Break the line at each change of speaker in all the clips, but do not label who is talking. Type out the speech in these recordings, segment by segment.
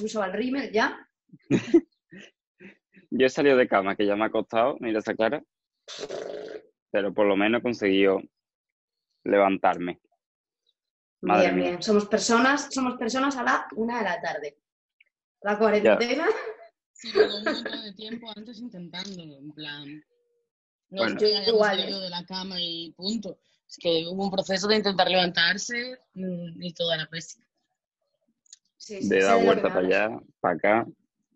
usado el rímel ya.
Yo he salido de cama, que ya me ha costado, mira esa cara. Pero por lo menos he conseguido levantarme. Madre
bien,
mía.
bien. Somos personas, somos personas a la una de la tarde. La cuarentena.
Sí, un montón de tiempo antes intentándolo, en plan. No
Bueno.
es que hayamos
Igual,
salido
¿eh?
de la cama y punto. Es que hubo un proceso de intentar levantarse mm, y toda la peste.
Sí, sí,
De dar vuelta para allá, para acá.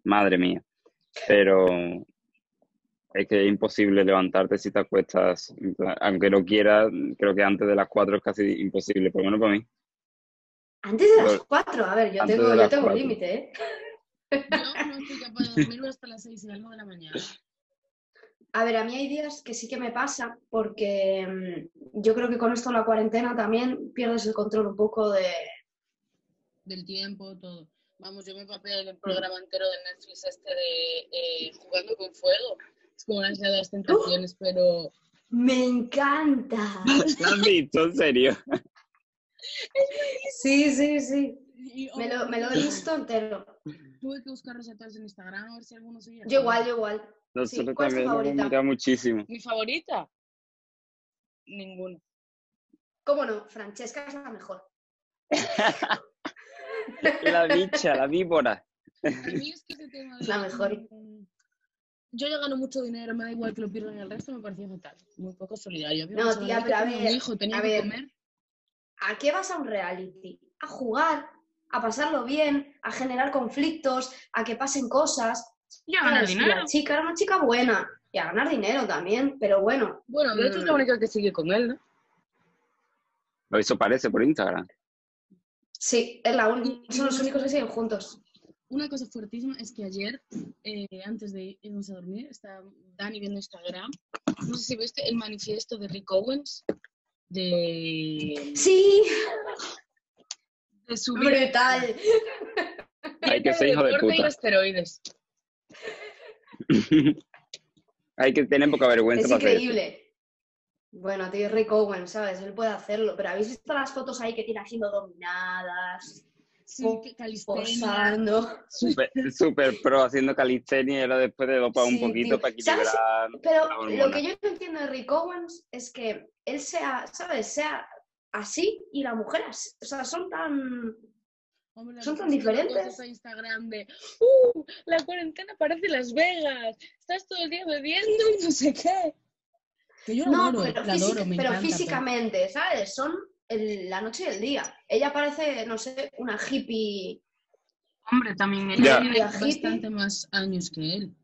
Madre mía. Pero es que es imposible levantarte si te acuestas. Aunque no quieras, creo que antes de las 4 es casi imposible, por lo menos para mí.
Antes de las
Pero-
cuatro, a ver, yo
antes
tengo, yo tengo un límite, ¿eh?
Yo no soy capaz de dormir hasta las 6 y algo de la mañana.
A ver, a mí hay días que sí que me pasa porque mm, yo creo que con esto la cuarentena también pierdes el control un poco de...
Del tiempo, todo. Vamos, yo me papé el programa entero de Netflix este de eh, Jugando con Fuego. Es como una de las tentaciones, pero
¡Me encanta!
¿Lo has visto? ¿En serio?
Sí, sí, sí.
y-
Me lo, me lo he visto entero.
tuve que buscar recetas en Instagram a ver si alguno seguía.
Yo igual, yo igual.
Nosotros
¿cuál es tu
también lo hemos muchísimo.
¿Mi favorita? Ninguna.
¿Cómo no? Francesca es la mejor.
La bicha, la víbora.
A mí es que ese tema de...
La mejor.
mm, Yo ya gano mucho dinero, me da igual que lo pierdan el resto, me parecía fatal. Muy poco solidario. Había
No, tía, pero a
que tenía un
ver,
hijo, tenía
a
que
ver.
comer.
¿A qué vas a un reality? A jugar, a pasarlo bien, a generar conflictos, a que pasen cosas.
Y a ganar dinero.
La chica era una chica buena y a ganar dinero también, pero bueno.
Bueno, de hecho es la
Mm.
única que sigue con él, ¿no?
Eso parece por Instagram.
Sí, es la un-
Y-
son los únicos que siguen juntos.
Una cosa fuertísima es que ayer, eh, antes de irnos a dormir, estaba Dani viendo Instagram. No sé si viste el manifiesto de Rick Owens de,
Sí,
de su
brutal.
Hay que
de
ser hijo de
deporte y
puta.
esteroides.
Hay que tener poca vergüenza
Es
para hacer eso.
increíble. Bueno, tío, Rick Owen, ¿sabes? Él puede hacerlo, pero ¿habéis visto las fotos ahí que tiene haciendo dominadas,
Sí,
posando?
Súper super pro haciendo calistenia y ahora después de dopar un poquito
tío.
para equilibrar.
Pero
la
lo que yo no entiendo de Rick Owens es que él sea, ¿sabes? Sea así y la mujer así. O sea, son tan...
Hombre,
Son
a
tan diferentes.
Instagram de, uh, la cuarentena parece Las Vegas, estás todo el día bebiendo y no sé qué. Que yo la
No,
adoro,
pero,
la
física-
adoro, me
pero
encanta,
físicamente, ¿sabes? Son el- la noche y el día. Ella parece, no sé, una hippie.
Hombre, también ella
Ya.
tiene bastante más años que él.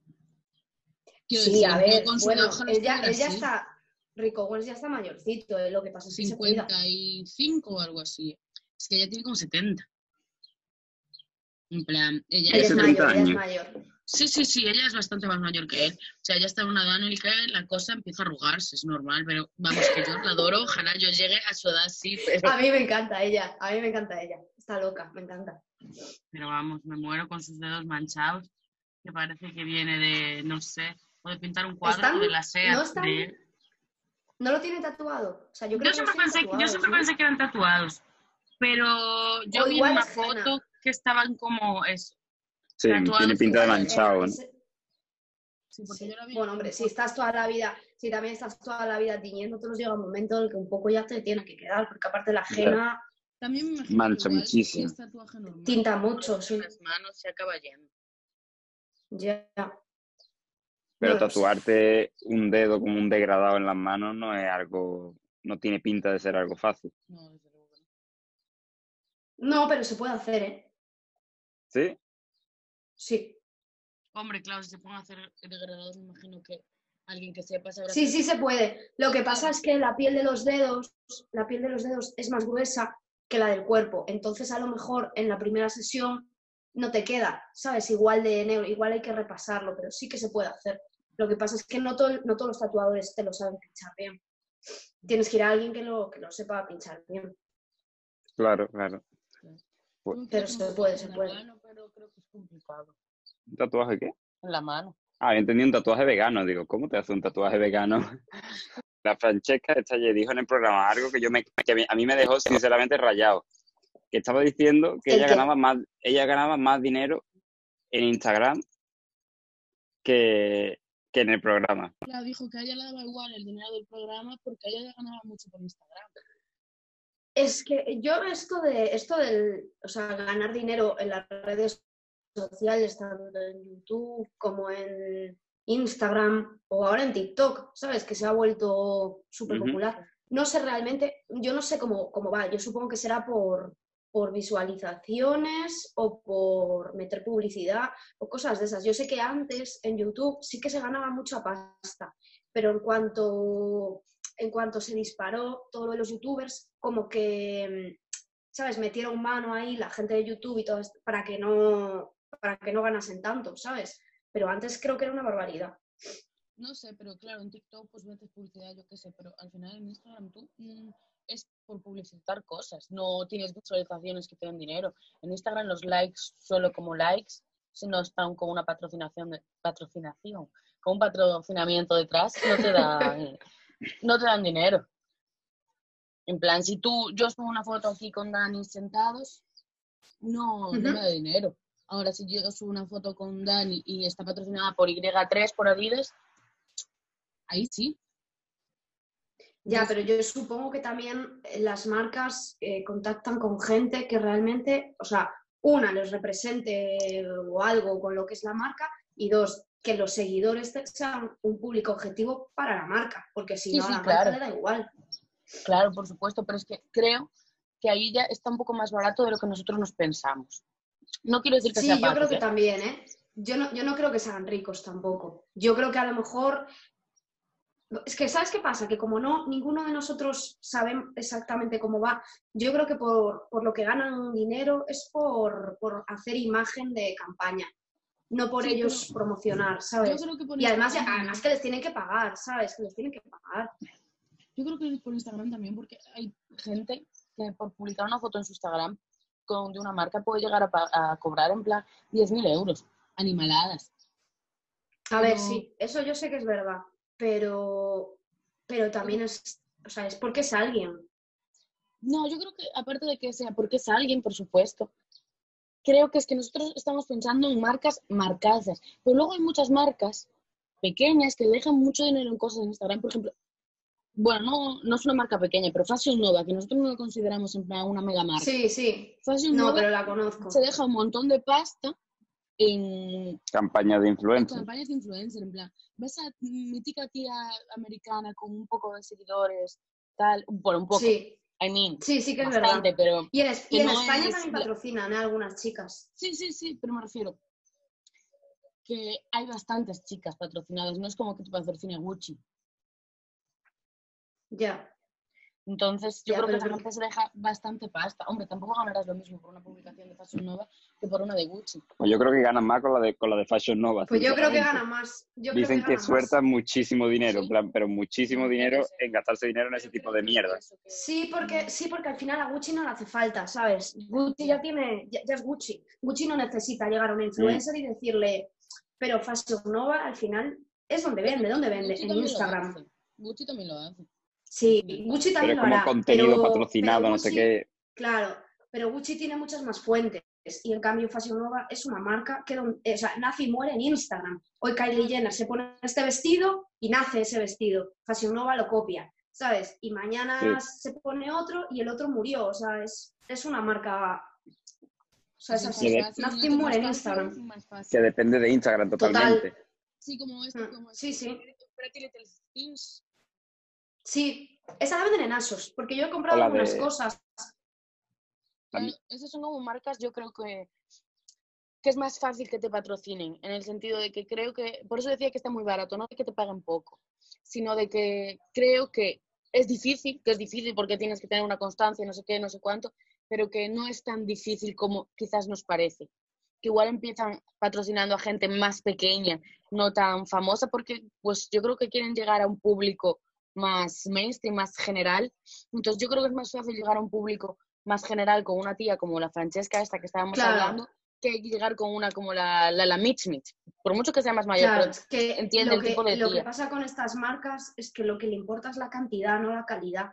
Quiero
Sí,
decir,
a ver, bueno,
así.
está... Rick Owens ya está mayorcito, eh, lo que pasa es que se cuida.
55 o algo así. Es que ella tiene como 70. En plan, ella
Ella es
70
mayor, ella es mayor.
Sí, sí, sí, ella es bastante más mayor que él. O sea, ella está en una edad en la que la cosa empieza a arrugarse, es normal, pero vamos, que yo la adoro, ojalá yo llegue a su edad sí, pero,
A mí me encanta ella, a mí me encanta ella. Está loca, me encanta.
pero vamos, me muero con sus dedos manchados, que parece que viene de, no sé, o de pintar un cuadro
Están-
o de la SEA.
no están-
de-
¿No lo tiene tatuado? O sea, yo
Yo,
creo que
siempre yo siempre
¿no?
pensé que eran tatuados, pero yo
O
vi una foto que estaban como eso.
Sí,
Tatuado
tiene pinta de
eh,
manchado. ¿no?
ese-
Sí, porque
Sí.
yo la vi
Bueno,
en
hombre, si estás toda la vida, si también estás toda la vida tiñendo, te llega un momento en el que un poco ya te tiene que quedar, porque aparte la ajena
También me imagino
Mancha
igual
muchísimo.
si es tatuaje normal,
tinta mucho, sí.
las manos se acaba yendo.
Ya.
Pero
No lo sé.
tatuarte un dedo como un degradado en las manos no es algo, no tiene pinta de ser algo fácil.
No, desde luego. No,
pero se puede hacer, ¿eh?
¿Sí?
Sí.
Hombre, claro, si se pueden hacer degradados, me imagino que alguien que sepa sabrá.
Sí, sí se puede. Lo que pasa es que la piel de los dedos, la piel de los dedos es más gruesa que la del cuerpo. Entonces, a lo mejor en la primera sesión no te queda, ¿sabes? Igual de negro, igual hay que repasarlo, pero sí que se puede hacer. Lo que pasa es que no, todo- no todos los tatuadores te lo saben pinchar bien. Tienes que ir a alguien que lo, que lo sepa pinchar bien.
Claro, claro.
Yo me
pero se puede,
tatuaje
se
la
puede.
mano, pero creo que es complicado.
¿Un tatuaje qué?
En la mano.
Ah, entendí un tatuaje vegano. Digo, ¿cómo te hace un tatuaje vegano? La Francesca esta ayer dijo en el programa algo que yo me, que a mí- me dejó sinceramente rayado. que estaba diciendo que
¿El
ella
qué?
ganaba más, ella ganaba más dinero en Instagram que, que en el programa.
Claro, dijo que a ella le daba igual el dinero del programa porque a ella ya ganaba mucho por Instagram.
Es que yo esto de esto del, o sea, ganar dinero en las redes sociales, tanto en YouTube como en Instagram o ahora en TikTok, ¿sabes? Que se ha vuelto súper popular. No sé realmente, yo no sé cómo, cómo va, yo supongo que será por, por visualizaciones o por meter publicidad o cosas de esas. Yo sé que antes en YouTube sí que se ganaba mucha pasta, pero en cuanto, en cuanto se disparó todo lo de los youtubers, como que, ¿sabes? Metieron mano ahí la gente de YouTube y todo esto para que no, para que no ganasen tanto, ¿sabes? Pero antes creo que era una barbaridad.
No sé, pero claro, en TikTok pues metes publicidad, yo qué sé, pero al final en Instagram tú mm, es por publicitar cosas, no tienes visualizaciones que te den dinero. En Instagram los likes solo como likes, si no están con una patrocinación, de, patrocinación, con un patrocinamiento detrás, no te dan, no te dan dinero. En plan, si tú, yo subo una foto aquí con Dani sentados, no, no me da dinero. Ahora, si yo subo una foto con Dani y está patrocinada por Y3, por Adidas, ahí sí.
Ya, pero yo supongo que también las marcas eh, contactan con gente que realmente, o sea, una, les represente o algo con lo que es la marca y dos, que los seguidores sean un público objetivo para la marca, porque si
Sí,
no, a
sí,
la
claro.
marca le da igual.
Claro, por supuesto, pero es que creo que ahí ya está un poco más barato de lo que nosotros nos pensamos. No quiero decir que
Sí,
sea
yo
fácil,
creo que
¿eh?
también, ¿eh? Yo no, yo no creo que sean ricos tampoco. Yo creo que a lo mejor... Es que, ¿sabes qué pasa? Que como no, ninguno de nosotros sabemos exactamente cómo va, yo creo que por, por lo que ganan dinero es por, por hacer imagen de campaña, no por
Sí,
ellos
pero
promocionar,
Yo
¿sabes?
creo que por
Y además,
Instagram
además que les tienen que pagar, ¿sabes? Que les tienen que pagar.
Yo creo que por Instagram también, porque hay gente que por publicar una foto en su Instagram con, de una marca puede llegar a, a cobrar en plan 10.000 euros, animaladas.
A ver, sí, eso yo sé que es verdad, pero, pero también es, o sea, es porque es alguien.
No, yo creo que aparte de que sea porque es alguien, por supuesto, creo que es que nosotros estamos pensando en marcas marcadas, pero luego hay muchas marcas pequeñas que dejan mucho dinero en cosas en Instagram, por ejemplo, bueno, no, no es una marca pequeña, pero Fashion Nova, que nosotros no lo consideramos en plan una mega marca.
Sí, sí,
Fashion
no,
Nova
pero la conozco.
se deja un montón de pasta en,
Campaña de
en
influencer.
campañas de influencer, en plan, ves a mítica tía americana con un poco de seguidores, tal, bueno, un poco,
Sí,
I mean,
sí, sí que es verdad.
pero
Y en, es- y
que
en
no
España
es
también patrocinan ¿eh? algunas chicas.
Sí, sí, sí, pero me refiero que hay bastantes chicas patrocinadas, no es como que te patrocine Gucci.
Ya.
Entonces, yo
Ya,
creo que la gente se deja bastante pasta. Hombre, tampoco ganarás lo mismo por una publicación de Fashion Nova que por una de Gucci.
Pues yo creo que ganan más con la de, con la de Fashion Nova.
Pues yo creo que
sinceramente.
gana más. Yo
Dicen
creo
que,
que,
sueltan muchísimo dinero, en
Sí.
plan, pero muchísimo dinero en gastarse dinero en ese tipo de mierda.
Sí, porque, sí, porque al final a Gucci no le hace falta, ¿sabes? Gucci ya tiene, ya, ya es Gucci. Gucci no necesita llegar a un influencer y decirle, pero Fashion Nova al final es donde vende, ¿dónde vende?
Gucci
En Instagram.
Gucci también lo hace.
Sí,
Pero
Gucci
Pero
también
es
lo
como contenido
pero-
patrocinado,
pero
no sé qué.
Claro, pero Gucci tiene muchas más fuentes. Y en cambio Fashion Nova es una marca que don- o sea, nace y muere en Instagram. Hoy Kylie Jenner se pone este vestido y nace ese vestido. Fashion Nova lo copia, ¿sabes? Y mañana se pone otro y el otro murió. O sea, es, es una marca... O sea, es
Sí,
así.
De-
Nace
no
muere en Instagram.
Que depende de Instagram
Total.
totalmente.
Sí, como esto,
Mm,
como
sí,
esto,
sí. Sí, esa la venden en Asos, porque yo he comprado
la
algunas
de-
cosas.
Mí-
Claro, esas son como marcas, yo creo que, que es más fácil que te patrocinen, en el sentido de que creo que, por eso decía que está muy barato, no de que te paguen poco, sino de que creo que es difícil, que es difícil porque tienes que tener una constancia, no sé qué, no sé cuánto, pero que no es tan difícil como quizás nos parece. Que igual empiezan patrocinando a gente más pequeña, no tan famosa, porque pues yo creo que quieren llegar a un público más mainstream, más general. Entonces yo creo que es más fácil llegar a un público más general con una tía como la Francesca esta que estábamos
Claro.
hablando, que llegar con una como la, la, la Mitch Mitch. Por mucho que sea más mayor,
Claro,
pero
que
entiende
lo
el
que,
tipo de
lo que
tía.
pasa con estas marcas es que lo que le importa es la cantidad, no la calidad.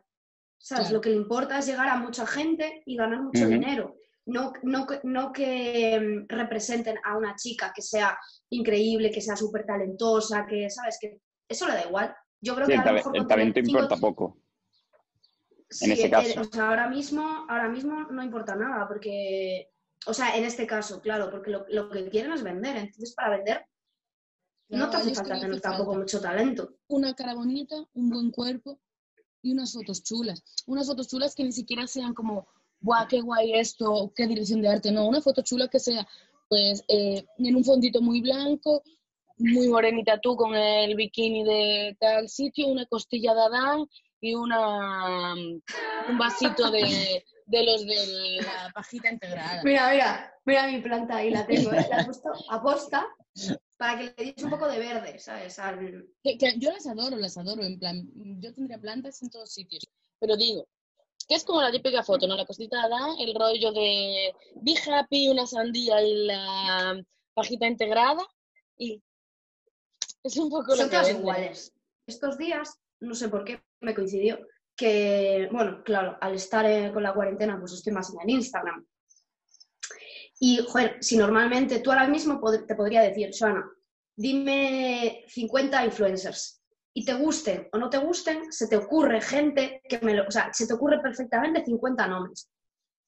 ¿Sabes?
Claro.
Lo que le importa es llegar a mucha gente y ganar mucho dinero. no, no, que- no que mm, representen a una chica que sea increíble, que sea súper talentosa, que, ¿sabes? Que eso le da igual. Yo creo
Sí,
que
el,
a lo
tabe-
mejor
el
con tener
talento importa poco.
Sí,
ese
eh,
caso.
o sea, ahora mismo, ahora mismo no importa nada, porque, o sea, en este caso, claro, porque lo, lo que quieren es vender. Entonces, para vender, no te hace falta tener tampoco
falta
mucho talento.
Una cara bonita, un buen cuerpo y unas fotos chulas. Unas fotos chulas que ni siquiera sean como, guau, qué guay esto, qué dirección de arte. No, una foto chula que sea, pues, eh, en un fondito muy blanco, muy morenita tú con el bikini de tal sitio, una costilla de Adán y una, un vasito de, de los de la pajita integrada.
Mira, mira, mira mi planta ahí, la tengo, ¿eh? la he puesto a posta para que le deis un poco de verde, ¿sabes? Al-
Que, que yo las adoro, las adoro, en plan, yo tendría plantas en todos sitios, pero digo, que es como la típica foto, ¿no? La cosita de Adán, el rollo de Be Happy, una sandía y la pajita integrada, y es un poco
Son todas iguales. Estos días, no sé por qué, me coincidió que, bueno, claro, al estar eh, con la cuarentena, pues estoy más en Instagram. Y, joder, si normalmente tú ahora mismo te podría decir, Joana, dime 50 influencers y te gusten o no te gusten, se te ocurre gente que me lo, o sea, se te ocurre perfectamente 50 nombres.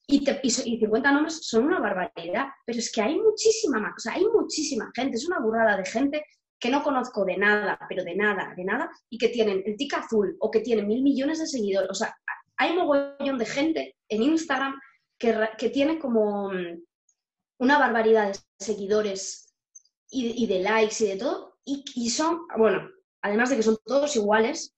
Y, te, y 50 nombres son una barbaridad, pero es que hay muchísima más, o sea, hay muchísima gente, es una burrada de gente que no conozco de nada, pero de nada, de nada, y que tienen el tic azul o que tienen mil millones de seguidores. O sea, hay un mogollón de gente en Instagram que, que tiene como mm, una barbaridad de seguidores y de likes y de todo, y, y son, bueno, además de que son todos iguales,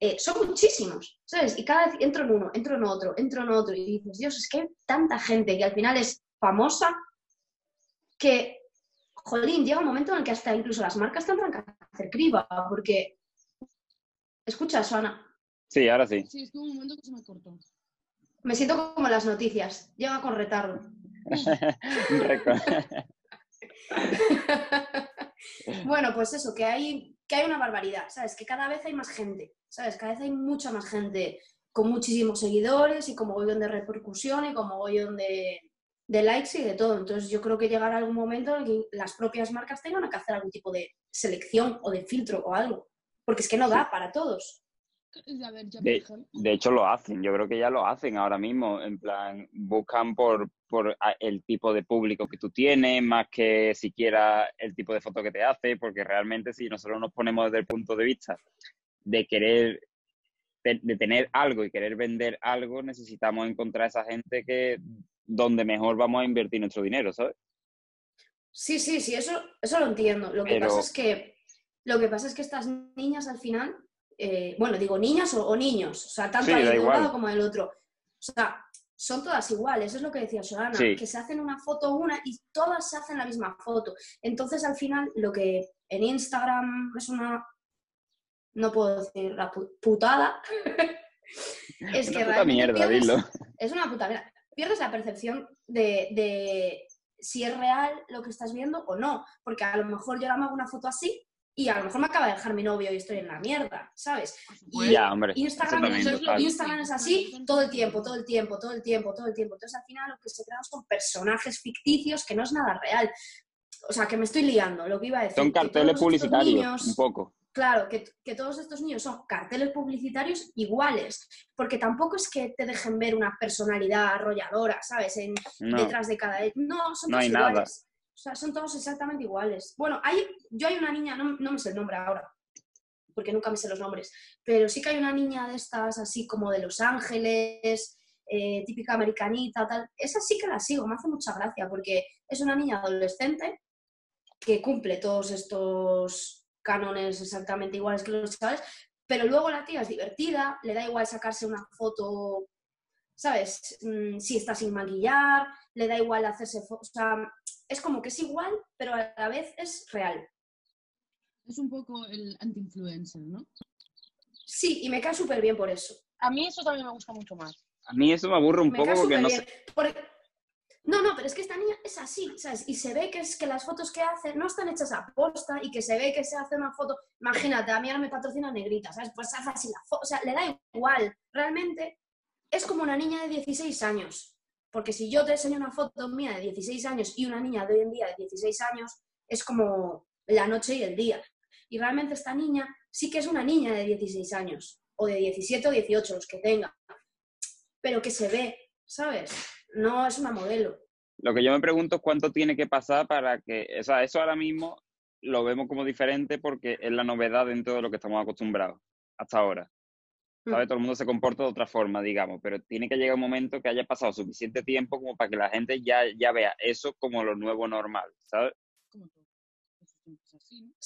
eh, son muchísimos, ¿sabes? Y cada vez entro en uno, entro en otro, entro en otro, y dices, Dios, es que hay tanta gente que al final es famosa que, jolín, llega un momento en el que hasta incluso las marcas tendrán que hacer criba, porque, escucha, Suana,
Sí, ahora sí.
Sí, estuvo un momento que se me cortó.
me siento como las noticias, llega con retardo.
Un récord.
bueno, pues eso, que hay, que hay una barbaridad, ¿sabes? Que cada vez hay más gente, ¿sabes? Cada vez hay mucha más gente con muchísimos seguidores y con mogollón de repercusión y con mogollón de, de likes y de todo. Entonces yo creo que llegará algún momento en el que las propias marcas tengan que hacer algún tipo de selección o de filtro o algo, porque es que no da para todos.
A ver, yo, por
De, de hecho lo hacen, yo creo que ya lo hacen ahora mismo, en plan, buscan por, por el tipo de público que tú tienes, más que siquiera el tipo de foto que te hace, porque realmente si nosotros nos ponemos desde el punto de vista de querer, de, tener algo y querer vender algo, necesitamos encontrar a esa gente que donde mejor vamos a invertir nuestro dinero, ¿sabes?
Sí, sí, sí, eso, eso lo entiendo. Lo que pasa es que lo que pasa es que estas niñas al final, eh, bueno, digo niñas o, o niños, o sea, tanto
Sí,
de un lado como del otro. O sea, son todas iguales, es lo que decía Solana,
Sí.
que se hacen una foto una y todas se hacen la misma foto. Entonces, al final, lo que en Instagram es una, no puedo decir la pu- putada, es
Una
que
puta
realmente
mierda,
pierdes-
dilo.
es una puta mierda. Pierdes la percepción de, de si es real lo que estás viendo o no. Porque a lo mejor yo ahora me hago una foto así y a lo mejor me acaba de dejar mi novio y estoy en la mierda, ¿sabes? Y
Ya, hombre, eso
Instagram,
es.
Instagram así todo el tiempo, todo el tiempo, todo el tiempo, todo el tiempo. Entonces al final lo que se crean son personajes ficticios que no es nada real. O sea, que me estoy liando, lo que iba a decir.
Son carteles publicitarios,
niños-
un poco.
Claro, que, que todos estos niños son carteles publicitarios iguales, porque tampoco es que te dejen ver una personalidad arrolladora, ¿sabes? En,
No,
detrás de cada... No, son
No
todos
hay nada.
iguales. O sea, son todos exactamente iguales. Bueno, hay, yo hay una niña, no, no me sé el nombre ahora, porque nunca me sé los nombres, pero sí que hay una niña de estas así como de Los Ángeles, eh, típica americanita, tal. Esa sí que la sigo, me hace mucha gracia, porque es una niña adolescente que cumple todos estos cánones exactamente iguales que los chavales, pero luego la tía es divertida, le da igual sacarse una foto, ¿sabes? Mm, si está sin maquillar, le da igual hacerse fotos, o sea, es como que es igual, pero a la vez es real.
es un poco el anti-influencer, ¿no?
Sí, y me cae súper bien por eso.
A mí eso también me gusta mucho más.
a mí eso me aburre un
Me
poco porque no sé,
Porque- No, no, pero es que esta niña es así, ¿sabes? Y se ve que es que las fotos que hace no están hechas a posta y que se ve que se hace una foto. Imagínate, a mí ahora me patrocina Negrita, ¿sabes? Pues hace así la foto, o sea, le da igual. Realmente es como una niña de 16 años. Porque si yo te enseño una foto mía de 16 años y una niña de hoy en día de 16 años, es como la noche y el día. Y realmente esta niña sí que es una niña de 16 años, o de 17 o 18, los que tenga, pero que se ve, ¿sabes? No es una modelo.
Lo que yo me pregunto es cuánto tiene que pasar para que, o sea, eso ahora mismo lo vemos como diferente porque es la novedad dentro de lo que estamos acostumbrados hasta ahora. ¿Sabe?
Mm.
Todo el mundo se comporta de otra forma, digamos, pero tiene que llegar un momento que haya pasado suficiente tiempo como para que la gente ya, ya vea eso como lo nuevo normal, ¿sabes?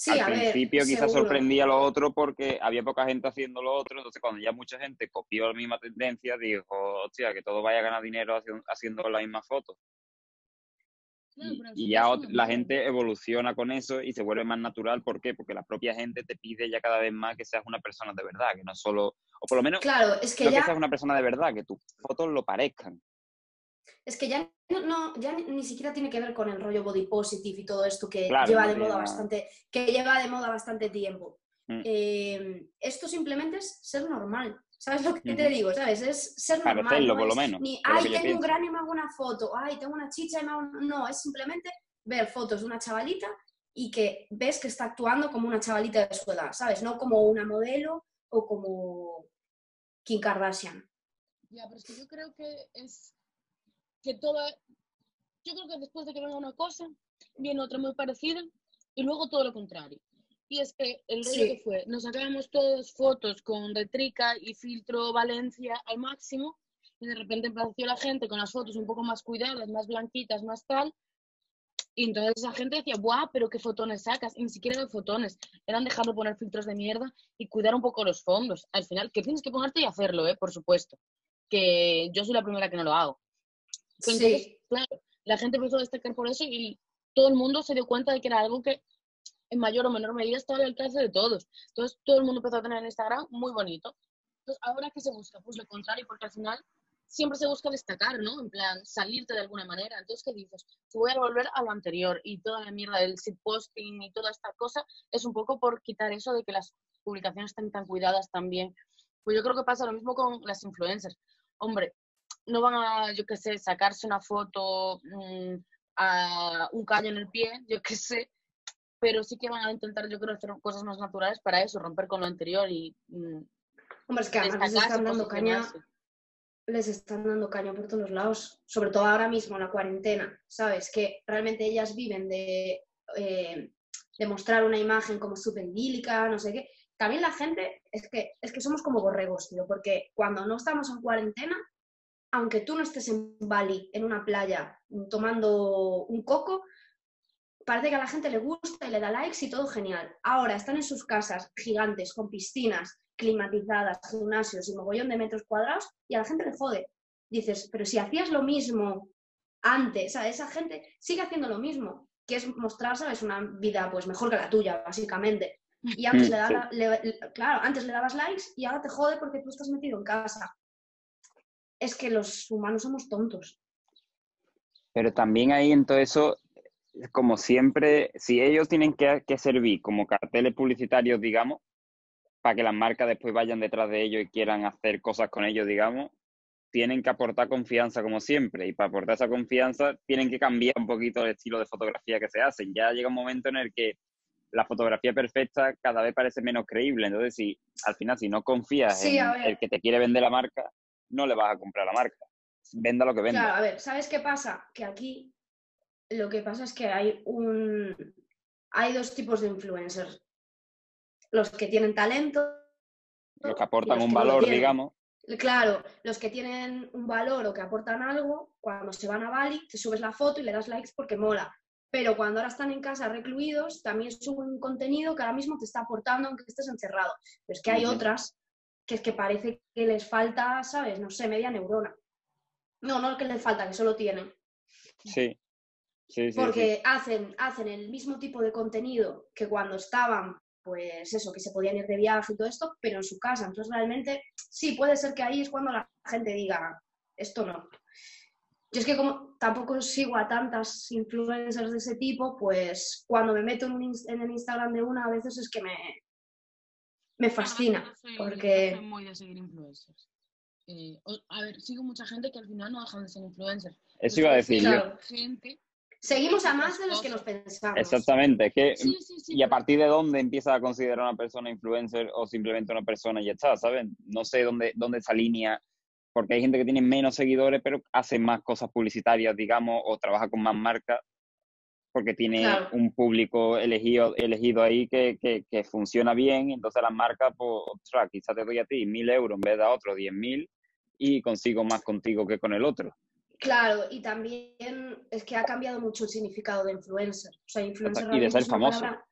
Al
a ver,
principio quizás
seguro.
sorprendía lo otro porque había poca gente haciendo lo otro, entonces cuando ya mucha gente copió la misma tendencia, dijo, hostia, que todo vaya a ganar dinero haciendo, haciendo la misma foto.
Claro,
Y, ya la gente evoluciona con eso y se vuelve más natural. ¿Por qué? Porque la propia gente te pide ya cada vez más que seas una persona de verdad, que no solo, o por lo menos
Claro, es que
no que
ya
seas una persona de verdad, que tus fotos lo parezcan.
Es que ya no, ya ni, siquiera tiene que ver con el rollo body positive y todo esto que
Claro,
lleva
no
de moda
nada.
bastante, que lleva de moda bastante tiempo.
Mm.
Eh, esto simplemente es ser normal. ¿Sabes lo que te digo? ¿Sabes? Es ser normal.
Parecerlo,
no
por lo
es
menos,
Ni,
lo
ay, tengo un grano y me hago una foto. Ay, tengo una chicha y me hago una-". No, es simplemente ver fotos de una chavalita y que ves que está actuando como una chavalita de su edad, ¿sabes? No como una modelo o como Kim Kardashian.
Ya, pero es que yo creo que es que toda. Yo creo que después de que venga una cosa, viene otra muy parecida y luego todo lo contrario. Y es que el rollo
Sí.
que fue, nos sacábamos todas fotos con retrica y filtro Valencia al máximo y de repente apareció la gente con las fotos un poco más cuidadas, más blanquitas, más tal. Y entonces esa gente decía, ¡buah! Pero qué fotones sacas. Y ni siquiera eran fotones, eran dejar de poner filtros de mierda y cuidar un poco los fondos. Al final, que tienes que ponerte y hacerlo, ¿eh? Por supuesto. Que yo soy la primera que no lo hago. Pero entonces,
Sí,
claro, la gente empezó a destacar por eso y todo el mundo se dio cuenta de que era algo que en mayor o menor medida estaba al alcance de todos. Entonces todo el mundo empezó a tener en Instagram muy bonito. Entonces, ¿ahora qué se busca? Pues lo contrario, porque al final siempre se busca destacar, ¿no? En plan, salirte de alguna manera. Entonces, ¿qué dices? Voy a volver a lo anterior y toda la mierda del posting y toda esta cosa es un poco por quitar eso de que las publicaciones estén tan cuidadas también. Pues yo creo que pasa lo mismo con las influencers. Hombre, no van a, yo qué sé, sacarse una foto mm, a un callo en el pie, yo qué sé, pero sí que van a intentar, yo creo, hacer cosas más naturales para eso, romper con lo anterior y mm,
hombre, es que además les están dando caña les están dando caña por todos lados, sobre todo ahora mismo en la cuarentena, ¿sabes? Que realmente ellas viven de, eh, de mostrar una imagen como súper idílica, no sé qué. También la gente, es que, es que somos como borregos, tío, porque cuando no estamos en cuarentena, aunque tú no estés en Bali, en una playa, tomando un coco, parece que a la gente le gusta y le da likes y todo genial. Ahora están en sus casas gigantes, con piscinas, climatizadas, gimnasios y mogollón de metros cuadrados y a la gente le jode. Dices, pero si hacías lo mismo antes, o sea, esa gente sigue haciendo lo mismo, que es mostrar, ¿sabes? Una vida pues mejor que la tuya, básicamente. Y antes le, daba- le- le- claro, antes le dabas likes y ahora te jode porque tú estás metido en casa. Es que los humanos somos tontos.
Pero también ahí en todo eso, como siempre, si ellos tienen que, que servir como carteles publicitarios, digamos, para que las marcas después vayan detrás de ellos y quieran hacer cosas con ellos, digamos, tienen que aportar confianza como siempre. Y para aportar esa confianza tienen que cambiar un poquito el estilo de fotografía que se hacen. Ya llega un momento en el que la fotografía perfecta cada vez parece menos creíble. Entonces, si al final, si no confías
Sí,
en el que te quiere vender la marca, no le vas a comprar la marca. Venda lo que venda.
Claro, a ver, ¿sabes qué pasa? Que aquí lo que pasa es que hay un hay dos tipos de influencers. Los que tienen talento.
Los que aportan
los
un
que
valor, digamos.
Claro, los que tienen un valor o que aportan algo, cuando se van a Bali, te subes la foto y le das likes porque mola. Pero cuando ahora están en casa recluidos, también suben un contenido que ahora mismo te está aportando aunque estés encerrado. Pero es que hay otras que es que parece que les falta, ¿sabes? No sé, media neurona. No, no que les falta, que solo tienen.
Sí. Sí, sí, sí.
Porque hacen, hacen el mismo tipo de contenido que cuando estaban, pues eso, que se podían ir de viaje y todo esto, pero en su casa. Entonces realmente sí, puede ser que ahí es cuando la gente diga, esto no. Yo es que como tampoco sigo a tantas influencers de ese tipo, pues cuando me meto en el Instagram de una, a veces es que me, me fascina.
Yo soy- yo
porque-
soy muy de seguir influencers. eh, a ver, sigo mucha gente que al final no dejan de ser influencers.
Eso iba a decir yo.
Claro.
Gente.
Seguimos a más de los que nos pensamos.
Exactamente, es que
Sí, sí, sí.
y a partir de dónde empiezas a considerar a una persona influencer o simplemente una persona y ya está, ¿sabes? No sé dónde, dónde esa línea, porque hay gente que tiene menos seguidores pero hace más cosas publicitarias, digamos, o trabaja con más marcas porque tiene
Claro.
un público elegido, elegido ahí que, que, que funciona bien, entonces las marcas, pues, ostras, quizás te doy a ti mil euros en vez de a otro diez mil y consigo más contigo que con el otro.
Claro, y también es que ha cambiado mucho el significado de influencer. O sea, influencer
Y de ser famoso.
palabra-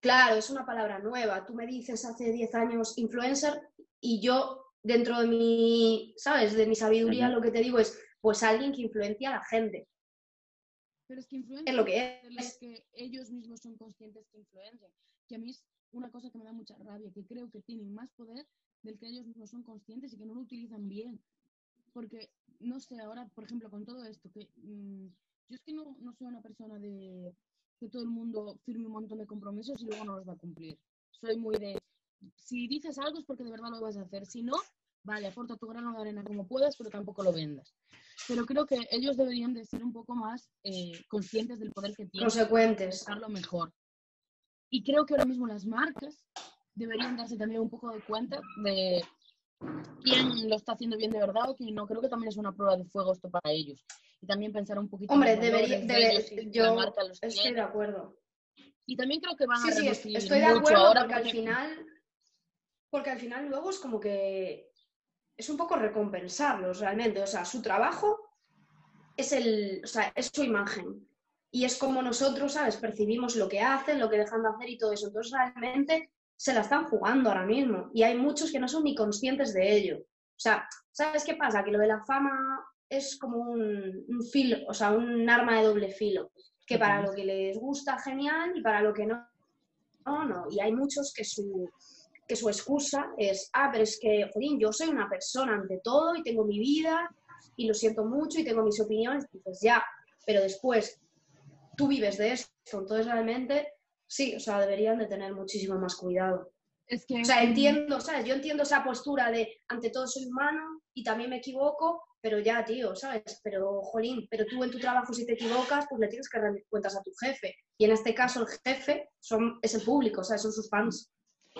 Claro, es una palabra nueva. Tú me dices hace 10 años influencer y yo, dentro de mi, ¿sabes? De mi sabiduría, lo que te digo es, pues alguien que influencia a la gente.
Pero es que influencia
Es lo que
de
es.
que ellos mismos son conscientes que influencian. Que a mí es una cosa que me da mucha rabia, que creo que tienen más poder del que ellos mismos son conscientes y que no lo utilizan bien. Porque, no sé, ahora, por ejemplo, con todo esto, que mm, yo es que no, no soy una persona de que todo el mundo firme un montón de compromisos y luego no los va a cumplir. Soy muy de, si dices algo es porque de verdad lo vas a hacer. Si no, vale, aporta tu grano de arena como puedas, pero tampoco lo vendas. Pero creo que ellos deberían de ser un poco más eh, conscientes del poder que tienen
Consecuentes.
lo mejor. Y creo que ahora mismo las marcas deberían darse también un poco de cuenta de quién lo está haciendo bien de verdad o quién no. Creo que también es una prueba de fuego esto para ellos. Y también pensar un poquito
Hombre, debería,
de
yo
marca los
estoy
tiene.
de acuerdo.
Y también creo que van
Sí,
a
sí,
reducir
estoy de
mucho
acuerdo
ahora
porque al
porque-
final, porque al final luego es como que es un poco recompensarlos realmente. O sea, su trabajo es el, o sea, es su imagen. Y es como nosotros, ¿sabes? Percibimos lo que hacen, lo que dejan de hacer y todo eso. Entonces realmente se la están jugando ahora mismo. Y hay muchos que no son ni conscientes de ello. O sea, ¿sabes qué pasa? Que lo de la fama es como un, un filo, o sea, un arma de doble filo. Que para lo que les gusta, genial, y para lo que no, no, no. Y hay muchos que su, que su excusa es, ah, pero es que, jodín, yo soy una persona ante todo y tengo mi vida y lo siento mucho y tengo mis opiniones. Y dices, ya, pero después tú vives de esto. Entonces realmente, sí, o sea, deberían de tener muchísimo más cuidado.
Es que
O sea, entiendo, ¿sabes? Yo entiendo esa postura de ante todo soy humano y también me equivoco, pero ya, tío, ¿sabes? Pero, jolín, pero tú en tu trabajo si te equivocas, pues le tienes que rendir cuentas a tu jefe. Y en este caso el jefe son, es el público, ¿sabes? Son sus fans.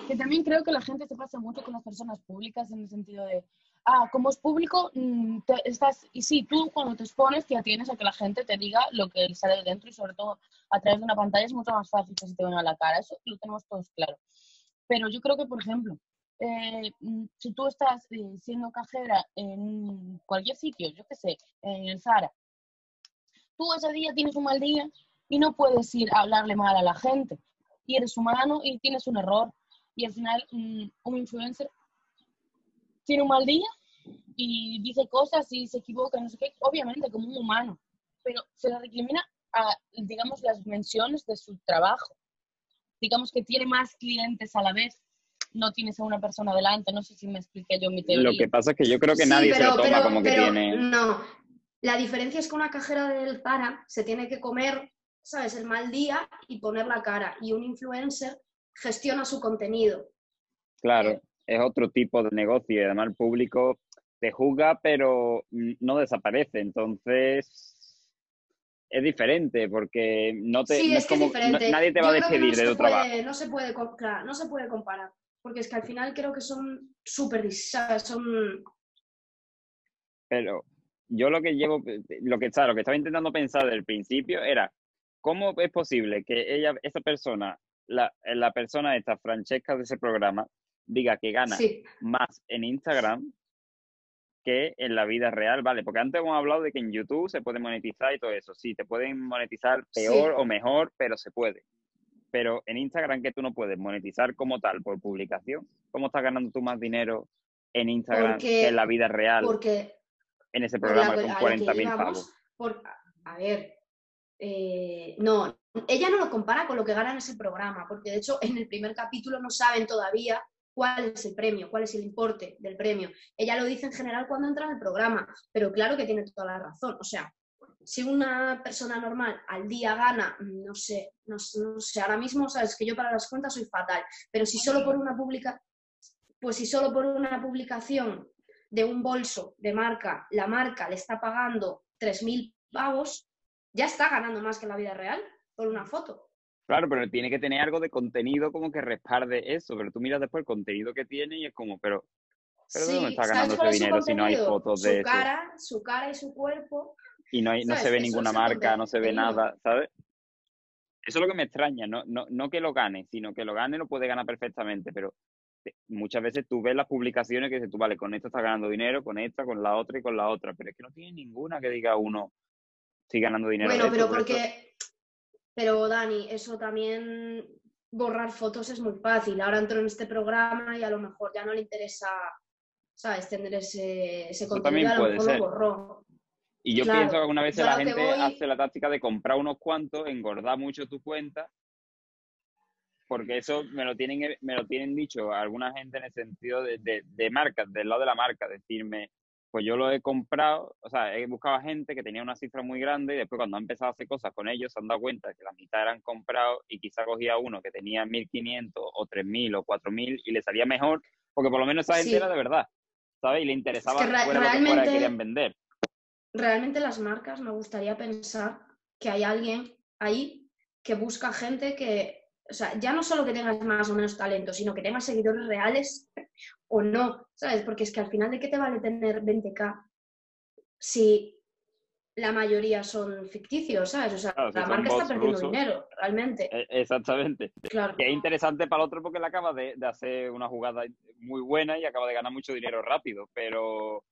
Que también creo que la gente se pasa mucho con las personas públicas en el sentido de, ah, como es público, mm, te- estás, y sí, tú cuando te expones te atienes a que la gente te diga lo que le sale de dentro y sobre todo a través de una pantalla es mucho más fácil que se te venga a la cara, eso lo tenemos todos claro. Pero yo creo que, por ejemplo, eh, mm, si tú estás eh, siendo cajera en cualquier sitio, yo qué sé, en el Zara, tú ese día tienes un mal día y no puedes ir a hablarle mal a la gente. Y eres humano y tienes un error. Y al final mm, un influencer tiene un mal día y dice cosas y se equivoca, no sé qué, obviamente como un humano, pero se le recrimina a, digamos, las menciones de su trabajo. Digamos que tiene más clientes a la vez, no tienes a una persona delante, no sé si me expliqué yo mi teoría.
Lo que pasa es que yo creo que
Sí,
nadie se
pero-
lo toma
pero-
como que
pero
tiene...
No, la diferencia es que una cajera del Zara se tiene que comer, ¿sabes? El mal día y poner la cara. Y un influencer gestiona su contenido.
Claro, es otro tipo de negocio y además el público te juzga pero no desaparece, entonces es diferente porque no te
sí,
no
es que
como-
es diferente.
no- nadie te va a
Yo
despedir
no
de tu
puede-
trabajo.
No se puede, claro, no se puede comparar. Porque es que al final creo que son súper, son
Pero yo lo que llevo, lo que, está- lo que estaba intentando pensar del principio era, ¿cómo es posible que ella, esa persona, la, la persona esta, Francesca de ese programa, diga que gana
Sí,
más en Instagram que en la vida real, ¿vale? Porque antes hemos hablado de que en YouTube se puede monetizar y todo eso. Sí, te pueden monetizar peor
Sí.
o mejor, pero se puede. Pero en Instagram que tú no puedes monetizar como tal por publicación, ¿cómo estás ganando tú más dinero en Instagram
Porque-
que en la vida real
porque
en ese programa con
lo que
40.000
íbamos,
pavos?
por- a ver, eh, no, ella no lo compara con lo que gana en ese programa, porque de hecho en el primer capítulo no saben todavía cuál es el premio, cuál es el importe del premio. Ella lo dice en general cuando entra en el programa, pero claro que tiene toda la razón. O sea, si una persona normal al día gana, no sé, no, no sé, ahora mismo sabes que yo para las cuentas soy fatal, pero si solo por una publica, pues si solo por una publicación de un bolso de marca, la marca le está pagando 3.000 pavos, ya está ganando más que en la vida real por una foto.
Claro, pero tiene que tener algo de contenido como que respalde eso, pero tú miras después el contenido que tiene y es como, pero, pero ¿de dónde está ganando ese dinero si no hay fotos de
su cara, Su cara y su cuerpo.
Y no, hay, no se ve ninguna marca, no se ve nada, ¿sabes? Eso es lo que me extraña, no, no, no que lo gane, sino que lo gane lo puede ganar perfectamente, pero muchas veces tú ves las publicaciones que dices tú, vale, con esta está ganando dinero, con esta, con la otra y con la otra, pero es que no tiene ninguna que diga uno, estoy ganando dinero.
Bueno, pero porque, pero Dani, eso también, borrar fotos es muy fácil. Ahora entro en este programa y a lo mejor ya no le interesa, ¿sabes? Tener ese, ese contenido, a lo mejor lo borró.
Y yo pienso que alguna vez la gente hace la táctica de comprar unos cuantos, engordar mucho tu cuenta porque eso me lo tienen, me lo tienen dicho alguna gente en el sentido de, de, de marcas, del lado de la marca, decirme, pues yo lo he comprado, o sea, he buscado a gente que tenía una cifra muy grande y después cuando han empezado a hacer cosas con ellos se han dado cuenta de que la mitad eran comprados y quizá cogía uno que tenía 1.500 o 3.000 o 4.000 y le salía mejor, porque por lo menos esa gente era de verdad, ¿sabes? Y le interesaba
es que fuera lo que querían vender. Realmente las marcas, me gustaría pensar que hay alguien ahí que busca gente que o sea, ya no solo que tengas más o menos talento, sino que tengas seguidores reales o no, ¿sabes? Porque es que al final, ¿de qué te vale tener 20k si la mayoría son ficticios, ¿sabes? O sea, la marca está perdiendo dinero, realmente.
E, exactamente. Claro. Que es interesante para el otro porque le acaba de, de, hacer una jugada muy buena y acaba de ganar mucho dinero rápido, pero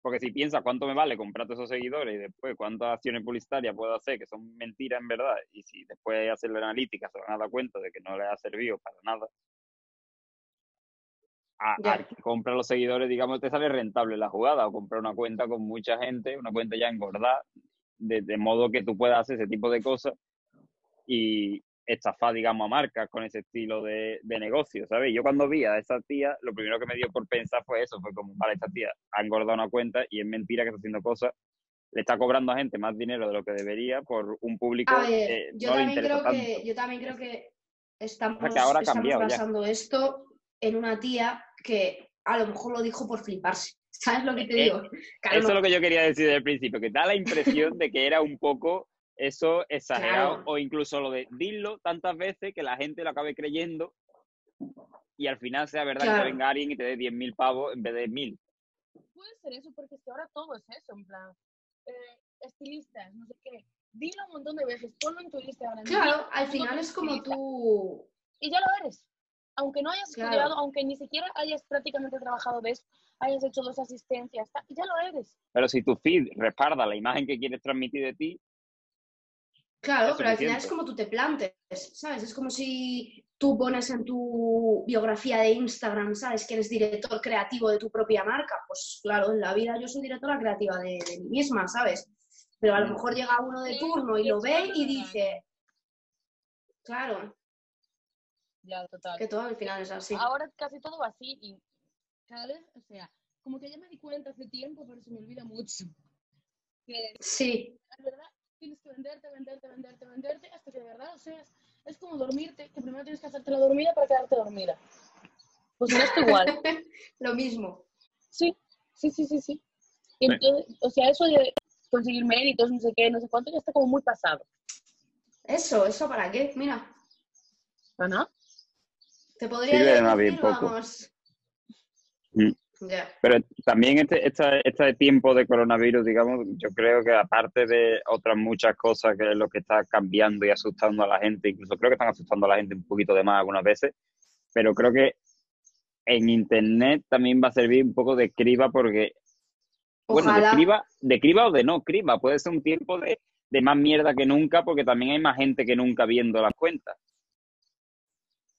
porque si piensas cuánto me vale comprarte esos seguidores y después cuántas acciones publicitarias puedo hacer que son mentiras en verdad, y si después hacer la analítica se van a dar cuenta de que no les ha servido para nada, a, que compra los seguidores, digamos, te sale rentable la jugada, o comprar una cuenta con mucha gente, una cuenta ya engordada, de, de modo que tú puedas hacer ese tipo de cosas y, estafar, digamos, a marcas con ese estilo de, de, negocio, ¿sabes? Yo cuando vi a esa tía, lo primero que me dio por pensar fue eso, fue como, vale, esta tía ha engordado una cuenta y es mentira que está haciendo cosas, le está cobrando a gente más dinero de lo que debería por un público
que yo no también creo que Yo también creo que estamos, ahora estamos basando esto en una tía que a lo mejor lo dijo por fliparse. ¿Sabes lo que te eh, digo?
eso es lo que yo quería decir desde el principio, que da la impresión de que era un poco eso exagerado o incluso lo de dilo tantas veces que la gente lo acabe creyendo y al final sea verdad que venga alguien y te dé 10.000 pavos en vez de 1.000.
Puede ser eso, porque es que ahora todo es eso, en plan, eh, estilistas, no sé qué, dilo un montón de veces, ponlo en tu Instagram.
Claro, al final es como tú...
Y ya lo eres. Aunque no hayas estudiado, aunque ni siquiera hayas prácticamente trabajado de eso, hayas hecho dos asistencias, ya lo eres.
Pero si tu feed respalda la imagen que quieres transmitir de ti,
Claro, pero al final es como tú te plantes, ¿sabes? Es como si tú pones en tu biografía de Instagram, ¿sabes? Que eres director creativo de tu propia marca. Pues claro, en la vida yo soy directora creativa de, mí misma, ¿sabes? Pero a lo mm. mejor llega uno de turno y lo ve y dice, claro.
Ya, total.
Que todo al final es así.
Ahora casi todo va así y cada vez, o sea, como que ya me di cuenta hace tiempo, pero se me olvida mucho.
sí.
Es verdad, tienes que venderte, venderte, venderte, venderte, hasta que de verdad o seas. Es como dormirte, que primero tienes que hacerte la dormida para quedarte dormida. Pues no esto igual.
Lo mismo.
Sí, sí, sí, sí, sí. entonces, o sea, eso de conseguir méritos, no sé qué, no sé cuánto, ya está como muy pasado.
Eso, ¿eso para qué? Mira.
¿Ah, no?
Te podría decir, vamos.
Mm. Pero también este, este tiempo de coronavirus, digamos, yo creo que aparte de otras muchas cosas que es lo que está cambiando y asustando a la gente, incluso creo que están asustando a la gente un poquito de más algunas veces, pero creo que en Internet también va a servir un poco de criba porque, bueno, de criba, de criba o de no criba, puede ser un tiempo de, de más mierda que nunca porque también hay más gente que nunca viendo las cuentas.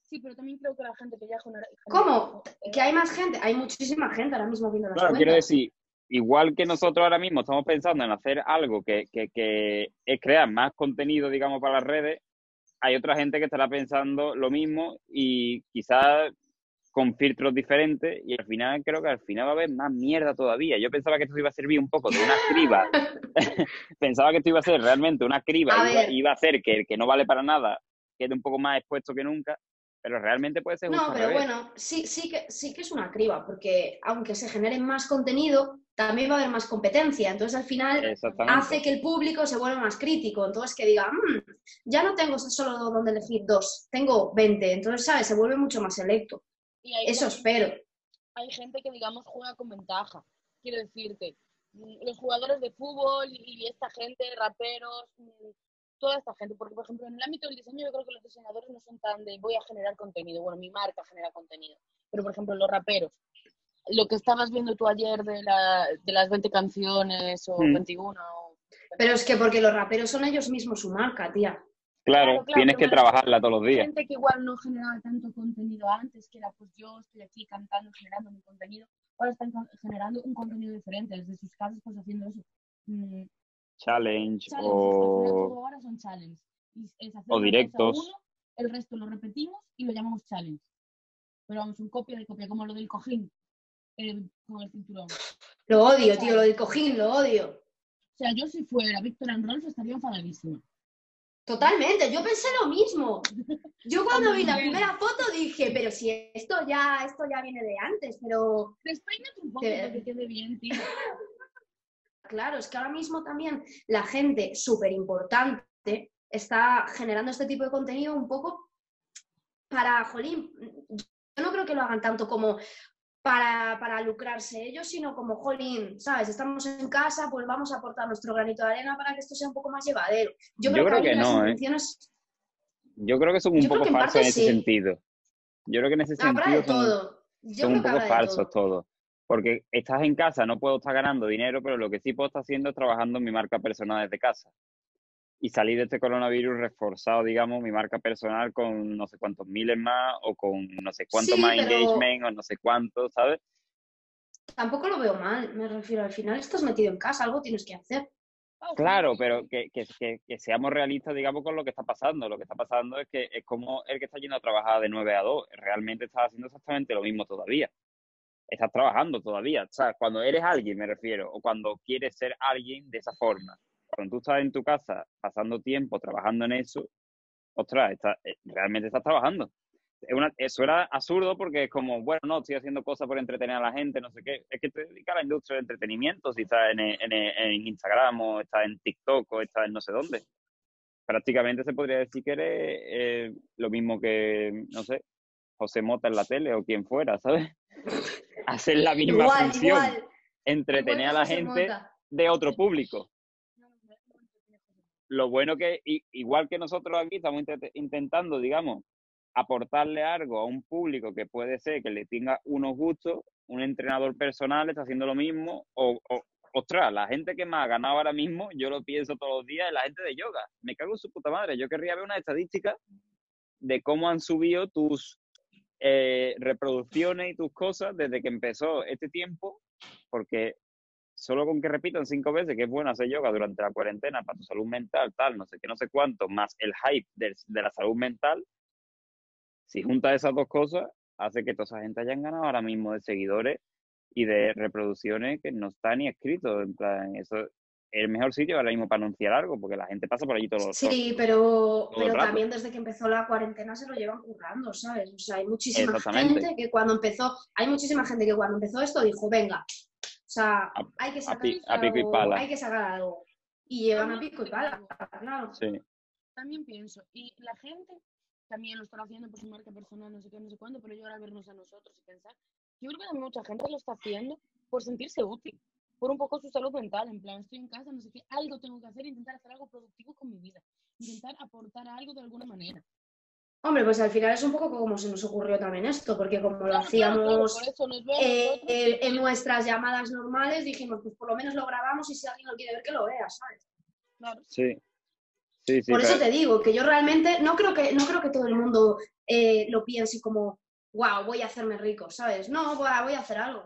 Sí, pero también creo que la gente que ya
¿Cómo? ¿Que hay más gente? Hay muchísima gente ahora mismo viendo las
Claro, quiero decir, igual que nosotros ahora mismo estamos pensando en hacer algo que, que, que es crear más contenido, digamos, para las redes, hay otra gente que estará pensando lo mismo y quizás con filtros diferentes y al final creo que al final va a haber más mierda todavía. Yo pensaba que esto iba a servir un poco de una criba. pensaba que esto iba a ser realmente una criba, iba, iba, a hacer que el que no vale para nada quede un poco más expuesto que nunca Pero realmente puede ser
No, pero
revés.
bueno, sí, sí, que, sí que es una criba, porque aunque se genere más contenido, también va a haber más competencia. Entonces, al final, hace que el público se vuelva más crítico. Entonces, que diga, "Mm, ya no tengo solo donde elegir dos, tengo 20. Entonces, ¿sabes? Se vuelve mucho más selecto.
Y hay
Eso
también-
espero.
hay gente que, digamos, juega con ventaja. Quiero decirte, mm, los jugadores de fútbol y esta gente, raperos, mm, toda esta gente, porque, por ejemplo, en el ámbito del diseño yo creo que los diseñadores no son tan de voy a generar contenido, bueno, mi marca genera contenido, pero, por ejemplo, los raperos, lo que estabas viendo tú ayer de, la, de las 20 canciones o
Mm.
21 o...
Pero es que porque los raperos son ellos mismos su marca, tía.
Claro,
Claro, claro,
tienes que
bueno,
trabajarla todos los días.
gente que igual no generaba tanto contenido antes, que era pues yo estoy aquí cantando, generando mi contenido, ahora están generando un contenido diferente desde sus casas, pues haciendo eso. Mm,
Challenge o...
ahora son challenges. Y es hacer
o
una cosa
directos.
uno, el resto lo repetimos y lo llamamos challenge. Pero vamos, un copia de copia, como lo del cojín eh, con el cinturón.
Lo odio, tío, lo del cojín, lo odio.
O sea, yo si fuera Víctor and Rolf estaría enfadadísima.
Totalmente, yo pensé lo mismo. Yo cuando vi la primera foto dije, pero si esto ya, esto ya viene de antes, pero
Despeínate un poco que quede bien, tío.
claro, es que ahora mismo también la gente súper importante está generando este tipo de contenido un poco para, jolín, yo no creo que lo hagan tanto como para, para lucrarse ellos, sino como, jolín, ¿sabes? Estamos en casa, pues vamos a aportar nuestro granito de arena para que esto sea un poco más llevadero. Yo
Yo
creo, que,
que no, ¿eh?
intenciones,
Yo creo que son un
Yo
poco
en
falsos en ese
sí.
sentido. Yo creo que en ese
habrá de
son,
todo. Yo
son
creo
un
que
poco falsos
todo.
Porque estás en casa, no puedo estar ganando dinero, pero lo que sí puedo estar haciendo es trabajando en mi marca personal desde casa. Y salir de este coronavirus reforzado, digamos, mi marca personal con no sé cuántos miles más o con no sé cuánto
Sí,
más
pero-
engagement o no sé cuánto, ¿sabes?
Tampoco lo veo mal, me refiero, al final estás metido en casa, algo tienes que hacer.
Claro, pero que, que, que, que seamos realistas, digamos, con lo que está pasando. Lo que está pasando es que es como el que está yendo a trabajar de 9 a 2. Realmente estás haciendo exactamente lo mismo todavía. Estás trabajando todavía. O sea, cuando eres alguien, me refiero, o cuando quieres ser alguien de esa forma. Cuando tú estás en tu casa pasando tiempo trabajando en eso, ostras, está- eh, realmente estás trabajando. Eso era absurdo porque es como, bueno, no, estoy haciendo cosas por entretener a la gente, no sé qué. Es que te dedicas a la industria del entretenimiento, si estás en, en, en Instagram o estás en TikTok o estás en no sé dónde. Prácticamente se podría decir que eres eh, lo mismo que, no sé, José Mota en la tele o quien fuera, ¿sabes? Hacer la misma
Igual,
función,
igual.
entretener a la
José
gente
Mota.
de otro público lo bueno que, igual que nosotros aquí estamos intent- intentando, digamos, aportarle algo a un público que puede ser que le tenga unos gustos, un entrenador personal está haciendo lo mismo, o, o ostras, la gente que más ha ganado ahora mismo, yo lo pienso todos los días, es la gente de yoga. Me cago en su puta madre. Yo querría ver una estadística de cómo han subido tus eh, reproducciones y tus cosas desde que empezó este tiempo, porque solo con que repitan cinco veces que es bueno hacer yoga durante la cuarentena para tu salud mental, tal, no sé qué, no sé cuánto, más el hype de, la salud mental, si juntas esas dos cosas, hace que toda esa gente hayan ganado ahora mismo de seguidores y de reproducciones que no está ni escrito. En eso es el mejor sitio ahora mismo para anunciar algo, porque la gente pasa por allí todos los
Sí, pero, pero también desde que empezó la cuarentena se lo llevan currando, ¿sabes? O sea, hay muchísima gente que cuando empezó, hay muchísima gente que cuando empezó esto dijo, venga, o sea,
A-
hay que
a
sacar
pi- a pico y
algo,
pala.
hay que sacar algo. Y llevan a pico y pala, claro.
Sí.
También pienso, y la gente también lo está haciendo por su marca personal, no sé qué, no sé cuándo, pero yo ahora vernos a nosotros y pensar, yo creo que también mucha gente lo está haciendo por sentirse útil, por un poco su salud mental, en plan, estoy en casa, no sé qué, algo tengo que hacer, intentar hacer algo productivo con mi vida, intentar aportar algo de alguna manera.
Hombre, pues al final es un poco como se nos ocurrió también esto, porque como lo
Claro, claro, claro,
hacíamos
eso vemos
eh, eh, en nuestras llamadas normales, dijimos, pues por lo menos lo grabamos y si alguien lo quiere ver, que lo vea, ¿sabes?
claro.
Sí. Sí, sí,
Por eso
pero-
te digo que yo realmente no creo que, no creo que todo el mundo eh, lo piense como, wow, voy a hacerme rico, ¿sabes? No, "Buah, voy a hacer algo.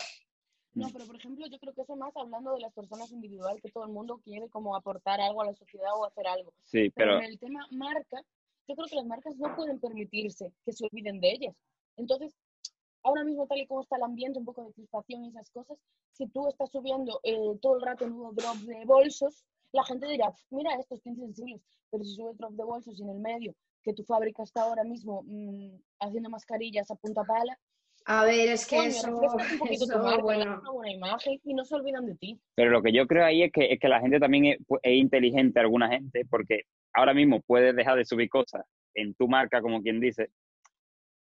No, pero por ejemplo, yo creo que eso más hablando de las personas individuales, que todo el mundo quiere como aportar algo a la sociedad o hacer algo.
sí,
Pero
pero
en el tema marca, yo creo que las marcas no pueden permitirse que se olviden de ellas. Entonces, ahora mismo tal y como está el ambiente, un poco de crispación y esas cosas, si tú estás subiendo eh, todo el rato nuevos drops de bolsos, la gente dirá, mira estos 15 sensibles, pero si subes drop de bolsos y en el medio que tu fábrica está ahora mismo mm, haciendo mascarillas a punta pala,
A ver, es que
coño,
eso, eso,
marca,
bueno.
das una buena imagen y no se olvidan de ti.
Pero lo que yo creo ahí es que, es que la gente también es, pu- es inteligente, alguna gente, porque ahora mismo puedes dejar de subir cosas en tu marca, como quien dice.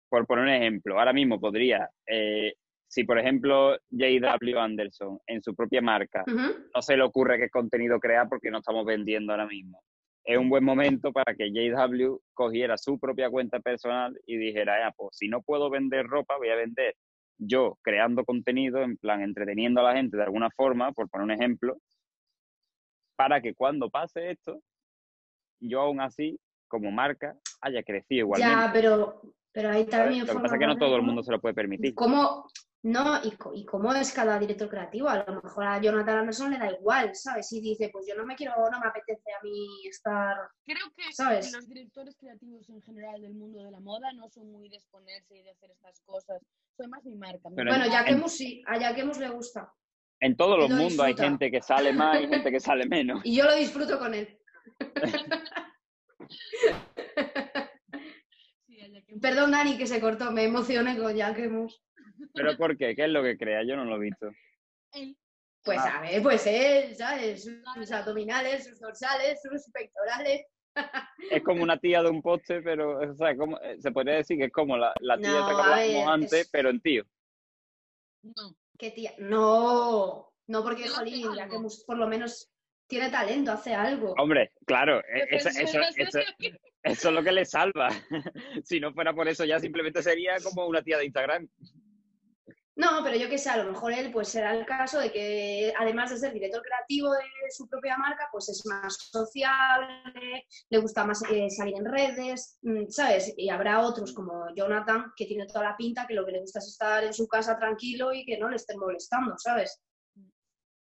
Por poner un ejemplo, ahora mismo podría, eh, si por ejemplo J.W. Anderson en su propia marca no se le ocurre qué contenido crear porque no estamos vendiendo ahora mismo. Es un buen momento para que JW cogiera su propia cuenta personal y dijera, "Ah, pues si no puedo vender ropa, voy a vender yo creando contenido, en plan entreteniendo a la gente de alguna forma, por poner un ejemplo, para que cuando pase esto, yo aún así, como marca, haya crecido igualmente.
Ya, pero, pero ahí también
Lo que pasa es que no todo el mundo se lo puede permitir.
¿Cómo, no, y, co- y cómo es cada director creativo? A lo mejor a Jonathan Anderson le da igual, ¿sabes? Y dice, pues yo no me quiero, no me apetece a mí estar...
Creo que
¿Sabes?
los directores creativos en general del mundo de la moda no son muy de exponerse y de hacer estas cosas. Soy más mi marca. mi
Bueno,
en-
marca.
ya que
en-
Mus sí, a Jacquemus le gusta.
En todos los
lo
mundos hay gente que sale más y gente que sale menos.
Y yo lo disfruto con él.
Sí,
Perdón, Dani, que se cortó, me emocioné con Jacquemus.
¿Pero por qué? ¿Qué es lo que crea? Yo no lo he visto.
Él-
Pues
Ah.
a ver, pues él, ¿sabes? Sus abdominales, sus dorsales, sus pectorales.
es como una tía de un poste, pero o sea, como, eh, se podría decir que es como la, la tía
No,
que hablábamos antes,
es-
pero en tío.
No.
¿Qué tía? No, no porque, jolín,
algo.
Jacquemus por lo menos tiene talento, hace algo.
Hombre, claro, e- eso, eso,
la-
eso es lo que le salva. si no fuera por eso, ya simplemente sería como una tía de Instagram.
No, pero yo qué sé, a lo mejor él pues será el caso de que además de ser director creativo de su propia marca, pues es más sociable, le gusta más eh, salir en redes, mm, ¿sabes? Y habrá otros como Jonathan que tiene toda la pinta que lo que le gusta es estar en su casa tranquilo y que no le estén molestando, ¿sabes?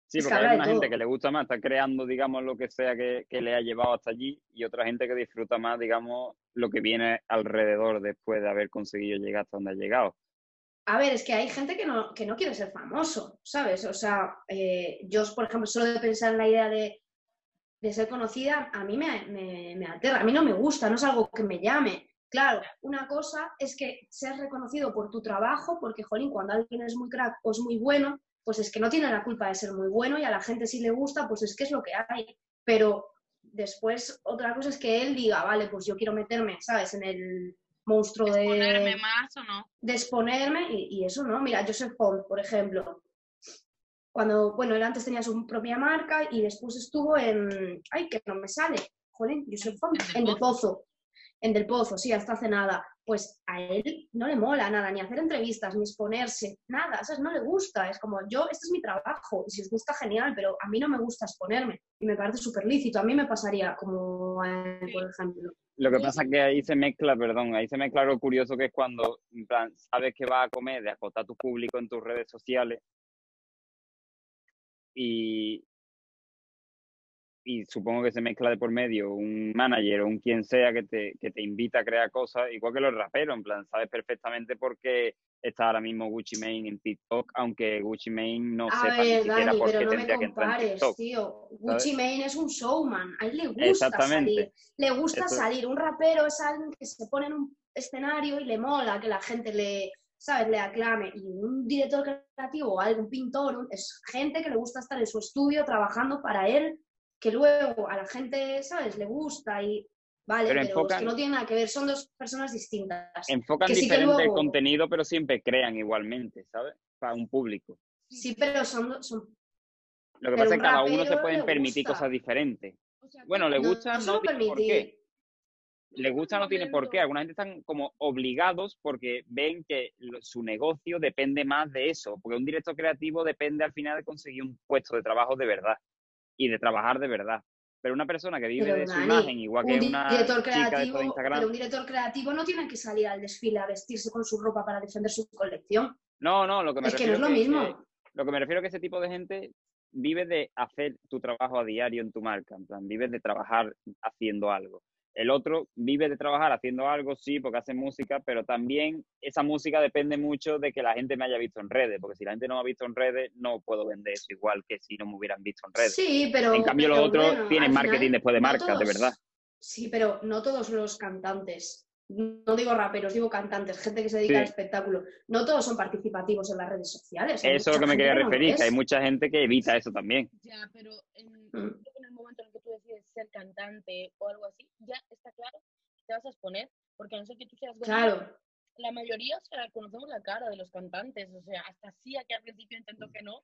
Sí,
Es
porque hay una gente que le gusta más estar creando, digamos, lo que sea que, que le ha llevado hasta allí y otra gente que disfruta más, digamos, lo que viene alrededor después de haber conseguido llegar hasta donde ha llegado.
A ver, es que hay gente que no, que no quiere ser famoso, ¿sabes? O sea, eh, yo, por ejemplo, solo de pensar en la idea de, de ser conocida, a mí me, me, me aterra, a mí no me gusta, no es algo que me llame. Claro, una cosa es que seas reconocido por tu trabajo, porque, jolín, cuando alguien es muy crack o es muy bueno, pues es que no tiene la culpa de ser muy bueno y a la gente si le gusta, pues es que es lo que hay. Pero después, otra cosa es que él diga, vale, pues yo quiero meterme, ¿sabes? En el monstruo de
Exponerme más o no.
de exponerme y, y eso no. Mira, Joseph Pond, por ejemplo, cuando, bueno, él antes tenía su propia marca y después estuvo en, ay, que no me sale, jolín, Joseph Pond,
En Del. Pozo,
en Del Pozo, sí, hasta hace nada. Pues a él no le mola nada, ni hacer entrevistas, ni exponerse, nada, ¿sabes? No le gusta, es como, yo, este es mi trabajo, y si os gusta, genial, pero a mí no me gusta exponerme y me parece súper lícito, a mí me pasaría como, por ejemplo.
Lo que pasa es que ahí se mezcla, perdón, ahí se mezcla lo curioso que es cuando, en plan, sabes que vas a comer de acotar tu público en tus redes sociales y, y supongo que se mezcla de por medio un manager o un quien sea que te, que te invita a crear cosas, igual que los raperos, en plan, sabes perfectamente por qué está ahora mismo Gucci Mane en TikTok, aunque Gucci Mane no
A
sepa ni
ver,
siquiera
Dani,
por qué
no
tendría que entrar en
compares,
TikTok.
tío. Gucci Mane es un showman, a él le gusta
Exactamente.
salir. Le gusta salir. Un rapero es alguien que se pone en un escenario y le mola que la gente le, ¿sabes? Le aclame. Y un director creativo o algún pintor es gente que le gusta estar en su estudio trabajando para él, que luego a la gente, ¿sabes? Le gusta y... Vale,
Pero
pero, es que no tiene nada que ver, son dos personas distintas.
Enfocan
Que sí que
diferente el
luego-
contenido, pero siempre crean igualmente, ¿sabes? Para un público.
Sí, pero son, son
Lo que pasa es que cada uno se pueden permitir
gusta.
cosas diferentes.
O sea,
Bueno, le
no-
gusta,
no
no, tiene por qué.
permitir.
Le gusta, no tiene por qué. Alguna gente están como obligados porque ven que lo- su negocio depende más de eso. Porque un director creativo depende al final de conseguir un puesto de trabajo de verdad y de trabajar de verdad. Pero una persona que vive
Pero,
de su
Dani,
imagen, igual que
un
una
director
chica
creativo,
de Instagram.
pero un director creativo no tiene que salir al desfile a vestirse con su ropa para defender su colección.
No, no, lo que me
Es que no
refiero
es lo
que-
mismo.
que- lo que me refiero es que ese tipo de gente vive de hacer tu trabajo a diario en tu marca, en plan, vive de trabajar haciendo algo. El otro vive de trabajar haciendo algo, sí, porque hace música, pero también esa música depende mucho de que la gente me haya visto en redes, porque si la gente no me ha visto en redes, no puedo vender eso igual que si no me hubieran visto en redes.
Sí, pero.
en cambio, los
pero
otros
bueno,
tienen marketing
final,
después de
no
marca, de verdad.
Sí, pero no todos los cantantes, no digo raperos, digo cantantes, gente que se dedica
Sí.
al espectáculo, no todos son participativos en las redes sociales.
Eso es lo que me quería referir, que hay mucha gente que evita eso también.
Ya, pero en,
Mm.
Ser cantante o algo así, ya está claro que te vas a exponer, porque a no ser que tú seas
Claro,
la mayoría, o sea, conocemos la cara de los cantantes, o sea, hasta Sia, que al principio intentó que no,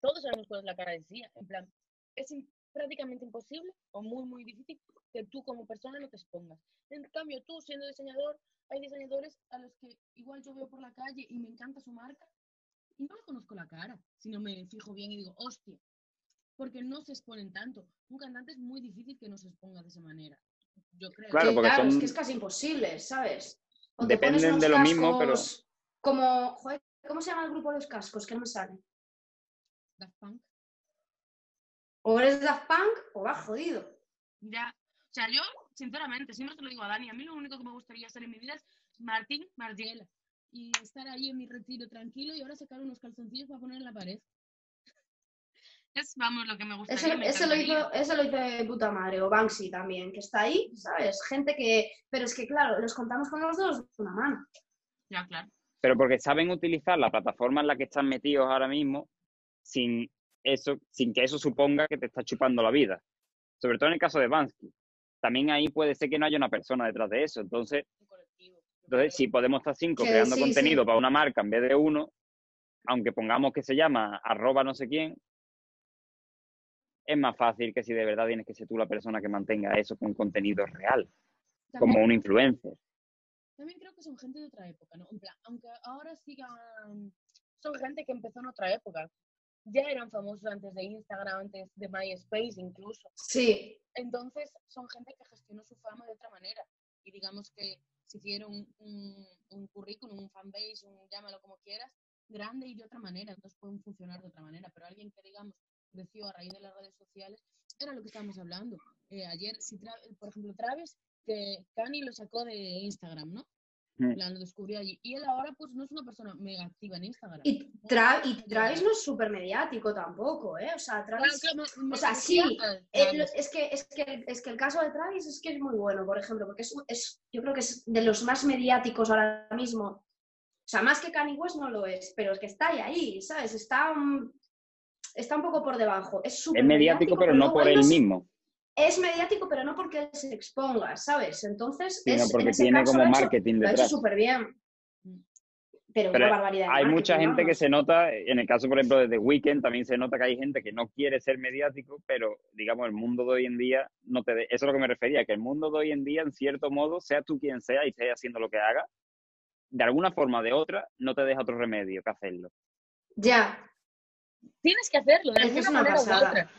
todos sabemos cuál es la cara de Sia, en plan, es prácticamente imposible o muy, muy difícil que tú como persona no te expongas. En cambio, tú siendo diseñador, hay diseñadores a los que igual yo veo por la calle y me encanta su marca y no le conozco la cara, sino me fijo bien y digo, hostia, porque no se exponen tanto. Un cantante es muy difícil que no se exponga de esa manera, yo creo.
Claro,
que,
porque
claro, es que es casi imposible, ¿sabes? O te pones
Dependen
unos
de lo mismo, pero-
cascos Como, joder, ¿cómo se llama el grupo de los cascos? Que no me sale.
Daft Punk.
O eres Daft Punk o vas jodido.
Ya, o sea, yo, sinceramente, siempre te lo digo a Dani, a mí lo único que me gustaría hacer en mi vida es Martín Margiela y estar ahí en mi retiro tranquilo y ahora sacar unos calzoncillos para poner en la pared. Es, vamos, lo que me me
ese lo hizo, ese lo hizo de puta madre, o Banksy también, que está ahí, ¿sabes? Gente que. Pero es que, claro, los contamos con los dos una mano.
Ya, claro.
Pero porque saben utilizar la plataforma en la que están metidos ahora mismo sin eso, sin que eso suponga que te está chupando la vida. Sobre todo en el caso de Bansky. También ahí puede ser que no haya una persona detrás de eso. Entonces, entonces si podemos estar cinco
Que
creando
sí,
contenido
sí.
para una marca en vez de uno, aunque pongamos que se llama arroba no sé quién, es más fácil que si de verdad tienes que ser tú la persona que mantenga eso con contenido real, como
También,
un influencer.
también creo que son gente de otra época, ¿no? En plan, aunque ahora sigan, son gente que empezó en otra época. Ya eran famosos antes de Instagram, antes de MySpace incluso.
Sí,
Entonces, son gente que gestionó su fama de otra manera. Y digamos que se hicieron un, un currículum, un fanbase, un llámalo como quieras, grande y de otra manera. Entonces pueden funcionar de otra manera. Pero alguien que, digamos, creció a raíz de las redes sociales, era lo que estábamos hablando. Eh, ayer, si Tra- por ejemplo, Travis, que Kanye lo sacó de Instagram, ¿no?
Mm.
Lo descubrió allí. Y él ahora, pues, no es una persona mega activa en Instagram.
y, Tra- y Travis no es súper mediático tampoco, ¿eh? O sea, Travis.
claro, me- me
o sea, sí, Eh, es, que, es, que, es que el caso de Travis es que es muy bueno, por ejemplo, porque es, es- yo creo que es de los más mediáticos ahora mismo. O sea, más que Kanye West no lo es, pero es que está ahí, ahí ¿sabes? Está, un- está un poco por debajo. Es súper
Es mediático, pero no por
él
mismo,
Es mediático, pero no porque él se exponga, ¿sabes? Entonces,
sino
es,
porque tiene
caso
como
lo
marketing
lo ha hecho
detrás.
súper bien. Pero,
Pero
una barbaridad.
hay mucha gente que se nota, en el caso, por ejemplo, de The Weeknd, también se nota que hay gente que no quiere ser mediático, pero, digamos, el mundo de hoy en día, no te de- eso es lo que me refería, que el mundo de hoy en día, en cierto modo, sea tú quien sea y estés haciendo lo que haga, de alguna forma o de otra, no te deja otro remedio que hacerlo.
Ya,
Tienes que hacerlo, de
Es que
alguna
es una
manera u
pasada.
otra.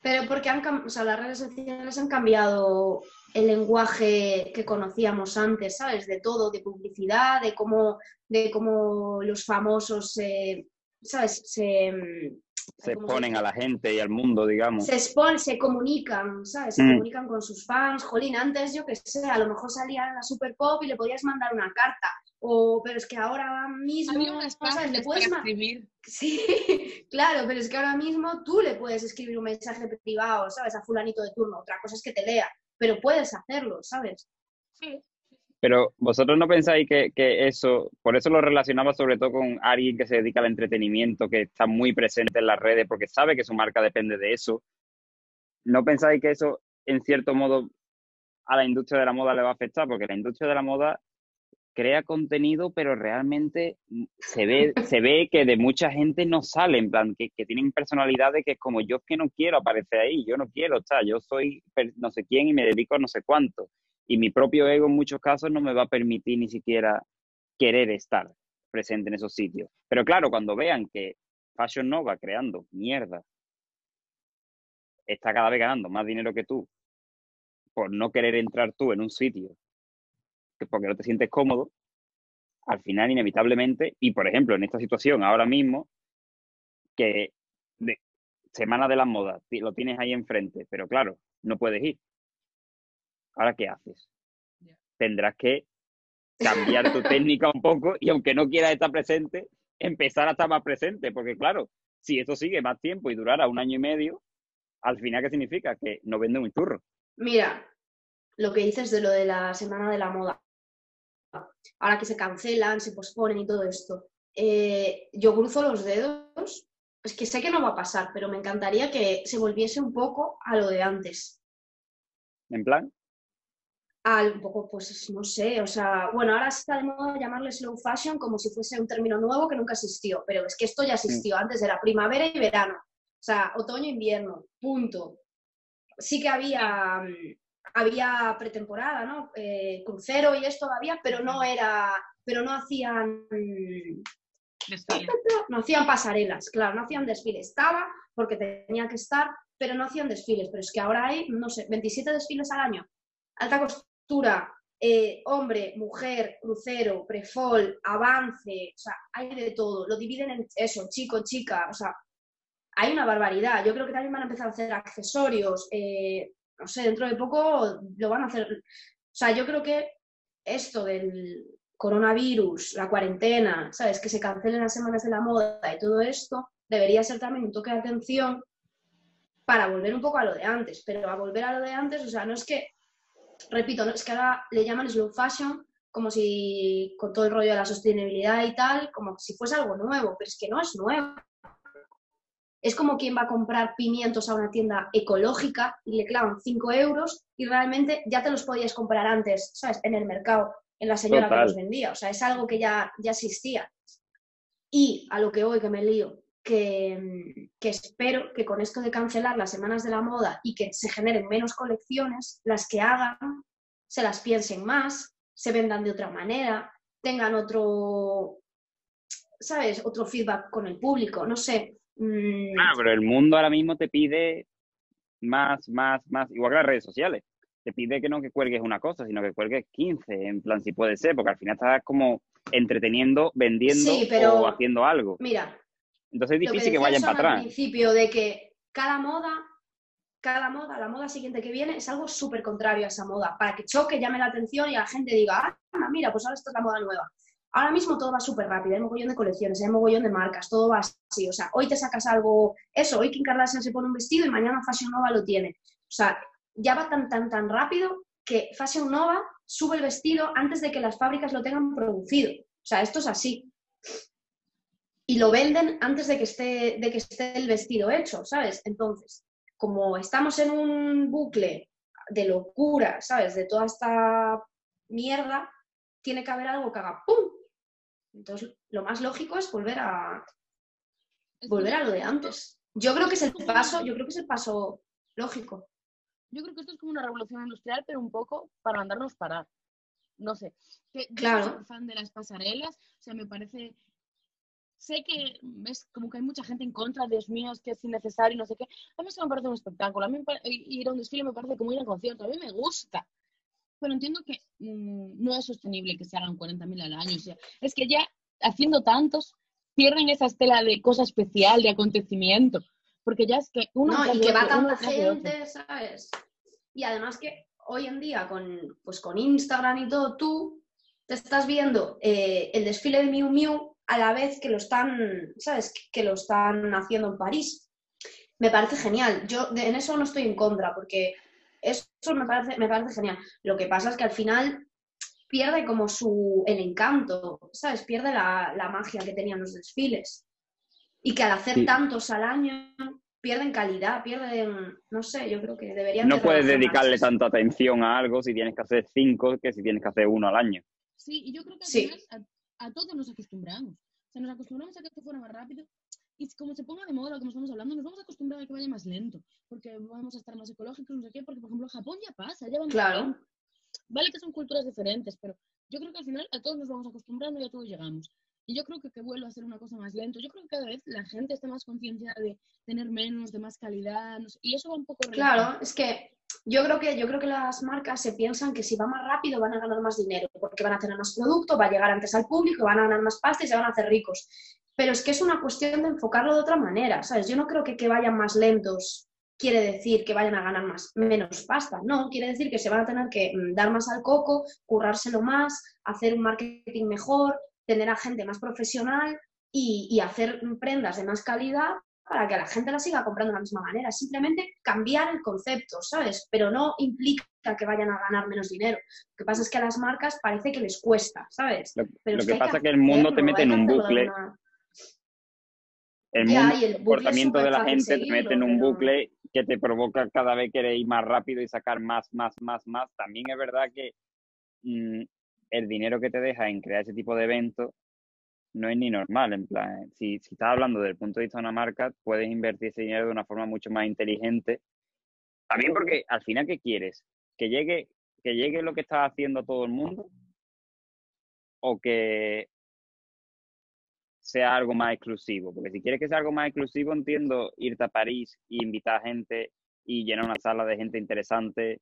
pero porque han, o sea, las redes sociales han cambiado el lenguaje que conocíamos antes, ¿sabes? De todo, de publicidad, de cómo, de cómo los famosos, eh, ¿sabes? Se, mm,
Se
¿cómo se
exponen a la gente y al mundo, digamos.
se expon- se comunican, ¿sabes? Se
Mm.
comunican con sus fans. Jolín, antes yo que sé, a lo mejor salía en la Super Pop y le podías mandar una carta. O, pero es que ahora mismo, ¿sabes? Le puedes
para escribir.
Sí, claro, pero es que ahora mismo tú le puedes escribir un mensaje privado, ¿sabes? A fulanito de turno. Otra cosa es que te lea, pero puedes hacerlo, ¿sabes?
Sí.
Pero vosotros no pensáis que, eso, por eso lo relacionaba sobre todo con alguien que se dedica al entretenimiento, que está muy presente en las redes porque sabe que su marca depende de eso. ¿No pensáis que eso, en cierto modo, a la industria de la moda le va a afectar? Porque la industria de la moda crea contenido, pero realmente se ve, se ve que de mucha gente no sale, en plan, que, que tienen personalidades que es como yo que no quiero aparecer ahí, yo no quiero estar, yo soy no sé quién y me dedico a no sé cuánto. Y mi propio ego en muchos casos no me va a permitir ni siquiera querer estar presente en esos sitios. Pero claro, cuando vean que Fashion Nova creando mierda está cada vez ganando más dinero que tú por no querer entrar tú en un sitio que porque no te sientes cómodo, al final inevitablemente, y por ejemplo en esta situación ahora mismo, que Semana de las Modas, lo tienes ahí enfrente, pero claro, no puedes ir. ¿Ahora qué haces? Tendrás que cambiar tu técnica un poco y aunque no quieras estar presente, empezar a estar más presente, porque claro, si esto sigue más tiempo y durara un año y medio, al final, ¿qué significa? Que no vende un churro.
Mira, lo que dices de lo de la semana de la moda. Ahora que se cancelan, se posponen y todo esto. Eh, yo cruzo los dedos, es que sé que no va a pasar, pero me encantaría que se volviese un poco a lo de antes.
¿En plan?
Al un poco, pues no sé, o sea, bueno, ahora está de moda llamarle slow fashion como si fuese un término nuevo que nunca existió, pero es que esto ya existió antes de la primavera y verano, o sea, otoño, invierno, punto. Sí que había, mm, había pretemporada, ¿no? Eh, crucero y esto todavía, pero no era, pero no hacían no hacían pasarelas, claro, no hacían desfiles. Estaba porque tenía que estar, pero no hacían desfiles. Pero es que ahora hay, no sé, 27 desfiles al año. Alta eh, hombre, mujer, crucero, prefol, avance, o sea, hay de todo. Lo dividen en eso, chico, chica, o sea, hay una barbaridad. Yo creo que también van a empezar a hacer accesorios. Eh, no sé, dentro de poco lo van a hacer. O sea, yo creo que esto del, coronavirus, la cuarentena, ¿sabes? Que se cancelen las semanas de la moda y todo esto, debería ser también un toque de atención para volver un poco a lo de antes. Pero a volver a lo de antes, o sea, no es que, repito, no es que ahora le llaman slow fashion como si con todo el rollo de la sostenibilidad y tal, como si fuese algo nuevo, pero es que no es nuevo. Es como quien va a comprar pimientos a una tienda ecológica y le clavan 5 euros y realmente ya te los podías comprar antes, ¿sabes? En el mercado en la señora que los vendía. O sea, es algo que ya, ya existía. Y a lo que hoy que me lío, que, que, espero que con esto de cancelar las semanas de la moda y que se generen menos colecciones, las que hagan se las piensen más, se vendan de otra manera, tengan otro, ¿sabes? Otro feedback con el público, no sé.
Mm. Claro, pero el mundo ahora mismo te pide más, más, más, igual que las redes sociales te pide que no que cuelgues una cosa, sino que cuelgues 15, en plan, si puede ser, porque al final estás como entreteniendo, vendiendo o haciendo algo.
Mira.
Entonces es difícil que, vayan para atrás.
Al principio de que cada moda, cada moda, la moda siguiente que viene es algo súper contrario a esa moda, para que choque, llame la atención y la gente diga, ah, mira, pues ahora esto es la moda nueva. Ahora mismo todo va súper rápido, hay mogollón de colecciones, hay mogollón de marcas, todo va así. O sea, hoy te sacas algo, eso, hoy Kim Kardashian se pone un vestido y mañana Fashion Nova lo tiene. O sea, ya va tan, tan, tan rápido que Fashion Nova sube el vestido antes de que las fábricas lo tengan producido. O sea, esto es así. Y lo venden antes de que esté, de que esté el vestido hecho, ¿sabes? Entonces, como estamos en un bucle de locura, ¿sabes? De toda esta mierda, tiene que haber algo que haga ¡pum! Entonces, lo más lógico es volver a volver a lo de antes. Yo creo que es el paso, yo creo que es el paso lógico.
Yo creo que esto es como una revolución industrial, pero un poco para mandarnos parar. No sé. Que,
claro.
Yo soy fan de las pasarelas, o sea, me parece. Sé que es como que hay mucha gente en contra, Dios mío, es que es innecesario, no sé qué. A mí eso me parece un espectáculo. A mí ir a un desfile me parece como ir a un concierto. A mí me gusta. Pero entiendo que mm, no es sostenible que se hagan 40.000 al año. O sea, es que ya haciendo tantos, pierden esa estela de cosa especial, de acontecimiento porque ya es que
uno... No, y que va tanta gente, ¿sabes? Y además que hoy en día con, pues con Instagram y todo, tú te estás viendo eh, el desfile de Miu Miu a la vez que lo están, ¿sabes? Que lo están haciendo en París. Me parece genial. Yo en eso no estoy en contra, porque eso me parece, me parece genial. Lo que pasa es que al final pierde como su, el encanto, ¿sabes? Pierde la, la magia que tenían los desfiles y que al hacer tantos al año pierden calidad, pierden, no sé, yo creo que deberían...
No puedes dedicarle tanta atención a algo si tienes que hacer cinco que si tienes que hacer uno al año.
Sí, y yo creo que al a, todos nos acostumbramos. O sea, nos acostumbramos a que esto fuera más rápido y como se ponga de moda lo que estamos hablando, nos vamos a acostumbrar a que vaya más lento, porque vamos a estar más ecológicos, no sé qué, porque por ejemplo Japón ya pasa, ya
Claro.
Vale que son culturas diferentes, pero yo creo que al final a todos nos vamos acostumbrando y a todos llegamos. Y yo creo que que vuelva a ser una cosa más lento. Yo creo que cada vez la gente está más conciencia de tener menos, de más calidad, y eso va un poco...
Claro, es que yo creo que yo creo que las marcas se piensan que si va más rápido van a ganar más dinero, porque van a tener más producto, va a llegar antes al público, van a ganar más pasta y se van a hacer ricos. Pero es que es una cuestión de enfocarlo de otra manera, ¿sabes? Yo no creo que que vayan más lentos quiere decir que vayan a ganar más, menos pasta. No, quiere decir que se van a tener que mm, dar más al coco, currárselo más, hacer un marketing mejor, tener a gente más profesional y, hacer prendas de más calidad para que la gente la siga comprando de la misma manera. Simplemente cambiar el concepto, ¿sabes? Pero no implica que vayan a ganar menos dinero. Lo que pasa es que a las marcas parece que les cuesta, ¿sabes?
Lo,
Pero
lo
es
que, pasa es que el mundo te mete en un bucle.
una-
El
Ya,
mundo,
el
el comportamiento de la gente te mete en un
pero-
bucle que te provoca cada vez querer ir más rápido y sacar más, más, más, más. También es verdad que mm, el dinero que te deja en crear ese tipo de eventos no es ni normal. En plan, si, si estás hablando desde el punto de vista de una marca, puedes invertir ese dinero de una forma mucho más inteligente. También porque al final, ¿qué quieres? ¿Que llegue, que llegue lo que está haciendo todo el mundo? ¿O que sea algo más exclusivo? Porque si quieres que sea algo más exclusivo, entiendo irte a París y invitar gente y llenar una sala de gente interesante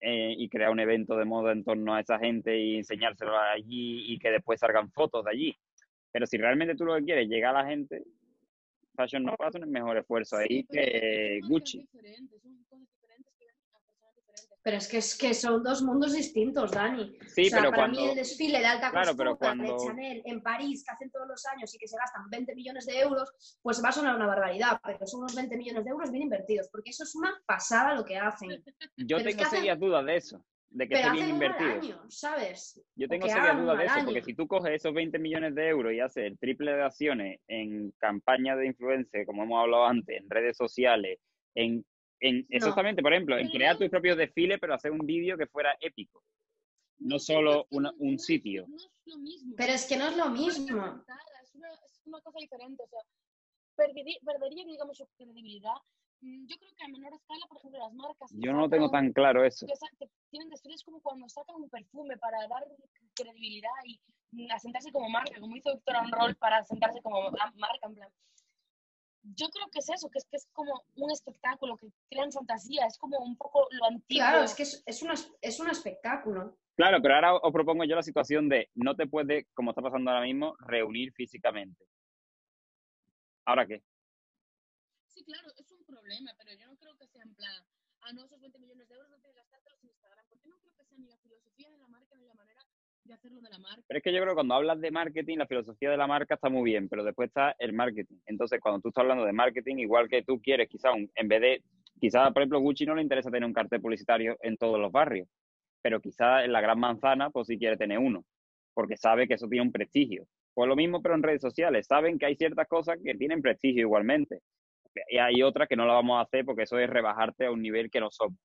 eh, y crear un evento de moda en torno a esa gente y enseñárselo allí y que después salgan fotos de allí. Pero si realmente tú lo que quieres es llegar a la gente, Fashion Nova hace un mejor esfuerzo ahí
Sí,
que
son
Gucci.
diferentes, son cosas diferentes que venden a personas diferentes.
Pero es que, es que son dos mundos distintos, Dani.
Sí,
o sea,
pero
para
cuando...
mí el desfile de alta
Claro,
costura
cuando-
de Chanel en París, que hacen todos los años y que se gastan 20 millones de euros, pues va a sonar una barbaridad, pero son unos 20 millones de euros bien invertidos, porque eso es una pasada lo que hacen.
Yo
pero
tengo
hacen-
serias dudas de eso, de que
Pero
esté bien invertido.
año, ¿sabes?
Yo tengo serias dudas de eso, porque si tú coges esos 20 millones de euros y haces el triple de acciones en campañas de influencia, como hemos hablado antes, en redes sociales, en, en exactamente, por ejemplo, en crear tus propios desfiles, pero hacer un vídeo que fuera épico. No solo una- un sitio.
Pero es que no es lo mismo.
Es una, cosa diferente. O sea, perdería, perdería digamos, su credibilidad. Mm, Yo creo que a menor escala, por ejemplo, las marcas.
Yo no lo tengo tan claro eso.
que tienen desfiles como cuando sacan un perfume para dar credibilidad y mm, asentarse como marca, como hizo Victor Roll para asentarse como ma- marca, en plan. Yo creo que es eso, que es que es como un espectáculo, que crean fantasía, es como un poco lo antiguo.
Claro, es que es, es, una- es un espectáculo.
Claro, pero ahora os propongo yo la situación de no te puedes, como está pasando ahora mismo, reunir físicamente. ¿Ahora qué?
Sí, claro, es problema, pero yo no creo que sea en plan, ah, no, esos 20 millones de euros no tienes gastártelos en Instagram, porque no creo que sea ni la filosofía de la marca ni la manera de hacerlo de la marca.
Pero es que yo creo que cuando hablas de marketing, la filosofía de la marca está muy bien, pero después está el marketing. Entonces, cuando tú estás hablando de marketing, igual que tú quieres, quizá un- en vez de, quizá por ejemplo, Gucci no le interesa tener un cartel publicitario en todos los barrios, pero quizá en la gran manzana, pues sí quiere tener uno, porque sabe que eso tiene un prestigio. Pues lo mismo, pero en redes sociales, saben que hay ciertas cosas que tienen prestigio igualmente. Y hay otras que no la vamos a hacer porque eso es rebajarte a un nivel que no somos.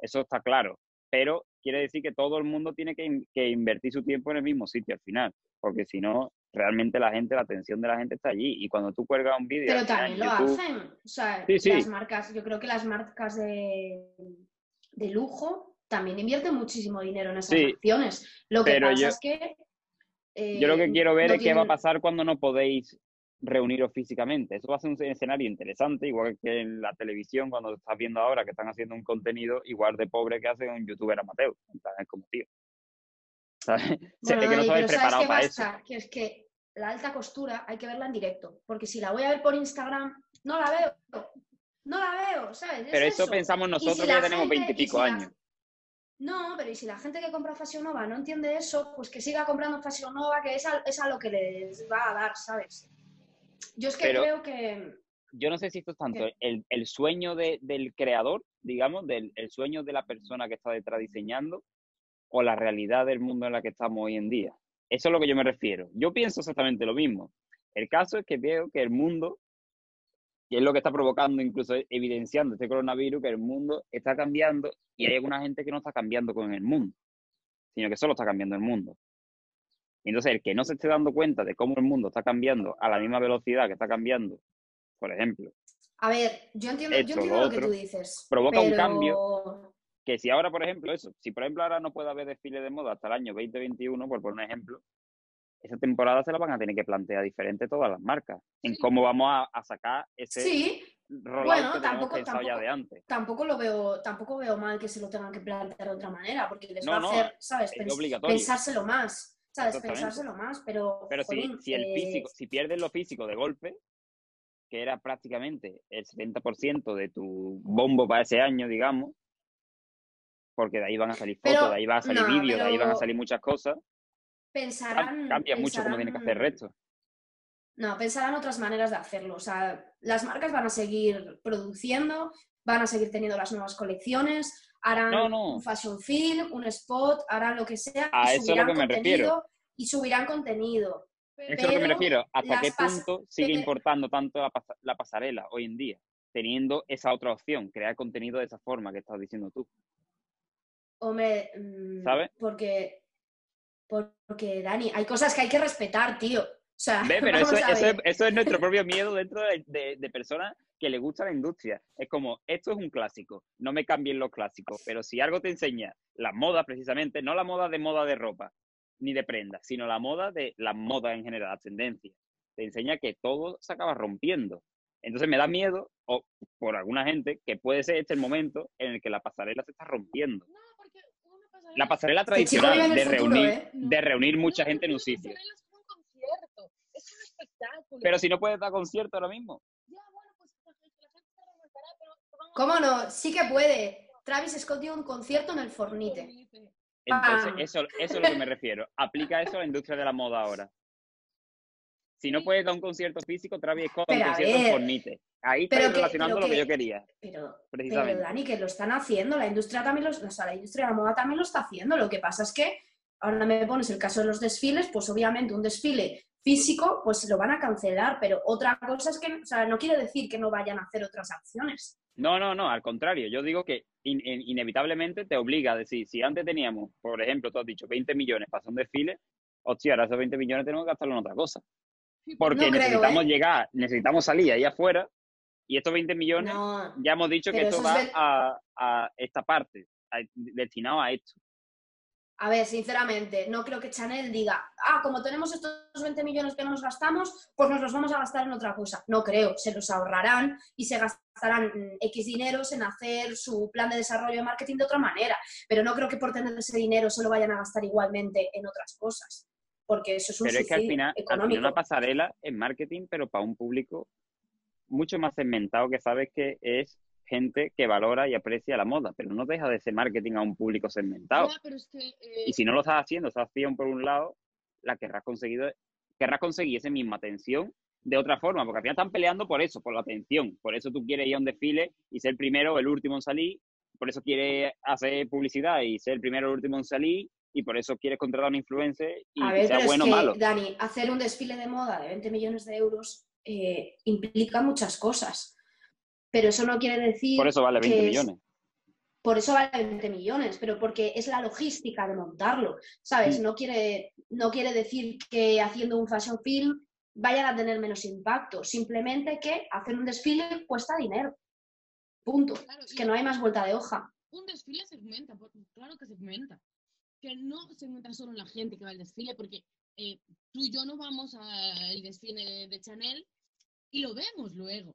Eso está claro. Pero quiere decir que todo el mundo tiene que, in- que invertir su tiempo en el mismo sitio al final, porque si no, realmente la gente, la atención de la gente está allí. Y cuando tú cuelgas un vídeo
Pero también lo
YouTube,
hacen. O sea,
Sí, sí.
las marcas, yo creo que las marcas de, de lujo también invierten muchísimo dinero en esas
Sí,
acciones. Lo que pasa
yo-
es que.
Yo lo que
eh,
quiero ver
no
es qué va a pasar cuando no podéis reuniros físicamente. Eso va a ser un escenario interesante, igual que en la televisión, cuando estás viendo ahora que están haciendo un contenido igual de pobre que hace un youtuber amateur. Es como, tío. ¿Sabes?
Bueno,
es que no
Dani,
estabais
pero ¿sabes
preparados
qué
para eso.
Que es que la alta costura hay que verla en directo. Porque si la voy a ver por Instagram, no la veo. No la veo, ¿sabes? Es
Pero eso,
eso.
pensamos nosotros
si
que ya tenemos veintipico
si la-
años.
No, pero y si la gente que compra Fashion Nova no entiende eso, pues que siga comprando Fashion Nova, que es a, es a lo que les va a dar, ¿sabes? Yo es que
Pero-
creo que...
Yo no sé si esto es tanto el, el sueño de- del creador, digamos, del el sueño de la persona que está detrás diseñando, o la realidad del mundo en la que estamos hoy en día. Eso es a lo que yo me refiero. Yo pienso exactamente lo mismo. El caso es que veo que el mundo, y es lo que está provocando, incluso evidenciando este coronavirus, que el mundo está cambiando y hay alguna gente que no está cambiando con el mundo, sino que solo está cambiando el mundo. Y entonces, el que no se esté dando cuenta de cómo el mundo está cambiando a la misma velocidad que está cambiando, por ejemplo,
A ver, yo entiendo, yo
Esto,
entiendo
lo
lo que tú dices.
provoca un cambio. que si ahora, por ejemplo, eso, si por ejemplo ahora no puede haber desfile de moda hasta el año 2021, por poner un ejemplo, esa temporada se la van a tener que plantear diferente todas las marcas, en cómo vamos a, a sacar ese
Sí, bueno,
que
tampoco-
pensado ya
tampoco-
de antes.
tampoco lo veo, tampoco veo mal que se lo tengan que plantear de otra manera, porque les
No,
va a hacer, ¿sabes?
es
Pens- pensárselo más, ¿sabes? Pensárselo más, pero,
Pero si, si el
eh,
si pierdes lo físico de golpe, que era prácticamente el 70% de tu bombo para ese año, digamos, porque de ahí van a salir fotos,
Pero,
de ahí van a salir
no,
vídeos, de ahí van a salir muchas cosas,
pensarán,
cambia mucho cómo tiene que hacer el resto.
No, pensarán otras maneras de hacerlo. O sea, las marcas van a seguir produciendo, van a seguir teniendo las nuevas colecciones, harán
No, no.
un fashion film, un spot, harán lo que sea
A
y
eso es lo que me refiero.
y subirán contenido.
Eso es lo que me
Pero
refiero. ¿Hasta qué
pas-
punto sigue
pero-
importando tanto la, pasa- la pasarela hoy en día? Teniendo esa otra opción, crear contenido de esa forma que estás diciendo tú.
Hombre, mm,
¿Sabes?
porque, porque, Dani, hay cosas que hay que respetar, tío. O sea,
¿Ves? Pero eso, es, eso es nuestro propio miedo dentro de, de- de personas que le gusta la industria. Es como, esto es un clásico, no me cambien los clásicos, pero si algo te enseña la moda precisamente, no la moda de moda de ropa ni de prendas, sino la moda de la moda en general, las tendencias, te enseña que todo se acaba rompiendo. Entonces me da miedo, o por alguna gente, que puede ser este el momento en el que la pasarela se está rompiendo.
No, porque una pasarela...
La pasarela tradicional
el
de
futuro,
reunir,
¿eh?
de reunir mucha
No,
gente en un sitio.
pasarela es un concierto, es un espectáculo.
Pero si no puedes dar concierto ahora mismo.
Ya, bueno, pues la gente la gente se remontará, pero vamos a-
¿Cómo no? Sí que puede. Travis Scott dio un concierto en el Fornite.
Entonces, eso, eso es a lo que me refiero. Aplica eso a la industria de la moda ahora. Si no puedes dar un concierto físico, Travis Scott da un
Pero a
concierto en Fornite. Ahí está relacionando lo que yo quería,
Pero, pero,
precisamente.
Dani, que lo están haciendo, la industria también lo, o sea, la industria de la moda también lo está haciendo. Lo que pasa es que ahora me pones el caso de los desfiles, pues obviamente un desfile físico, pues lo van a cancelar, pero otra cosa es que, o sea, no quiere decir que no vayan a hacer otras acciones.
No, no, no, al contrario. Yo digo que in- in- inevitablemente te obliga a decir, si antes teníamos, por ejemplo, tú has dicho 20 millones para hacer un desfile, hostia, ahora esos 20 millones tenemos que gastarlo en otra cosa. Porque
No creo,
necesitamos
¿eh?
llegar, necesitamos salir ahí afuera y estos 20 millones
No,
ya hemos dicho que esto va a, a esta parte, a- destinado a esto.
A ver, sinceramente, no creo que Chanel diga, ah, como tenemos estos 20 millones que no nos gastamos, pues nos los vamos a gastar en otra cosa. No creo, se los ahorrarán y se gastarán mm, X dineros en hacer su plan de desarrollo de marketing de otra manera. Pero no creo que por tener ese dinero se lo vayan a gastar igualmente en otras cosas. Porque eso es un
Pero es que al final, al final una pasarela es marketing, pero para un público mucho más segmentado que sabes que es gente que valora y aprecia la moda, pero no deja de ser marketing a un público segmentado.
Ya, pero es que, eh,
Y si no lo estás haciendo, esa acción por un lado, la querrás conseguir, querrás conseguir esa misma atención de otra forma, porque al final están peleando por eso, por la atención. Por eso tú quieres ir a un desfile y ser el primero o el último en salir, por eso quieres hacer publicidad y ser el primero o el último en salir, y por eso quieres contratar a un influencer y
A
que sea
pero
bueno o
es que,
malo.
Dani, hacer un desfile de moda de 20 millones de euros eh, implica muchas cosas. Pero eso no quiere decir
Por eso vale 20
que es-
millones.
por eso vale 20 millones, pero porque es la logística de montarlo, ¿sabes?
Mm.
No quiere, no quiere decir que haciendo un fashion film vayan a tener menos impacto, simplemente que hacer un desfile cuesta dinero. Punto.
claro,
Es que no hay más vuelta de hoja.
un desfile segmenta, claro que segmenta. Que no segmenta solo la gente que va al desfile, porque eh, tú y yo no vamos al desfile de, de Chanel y lo vemos luego.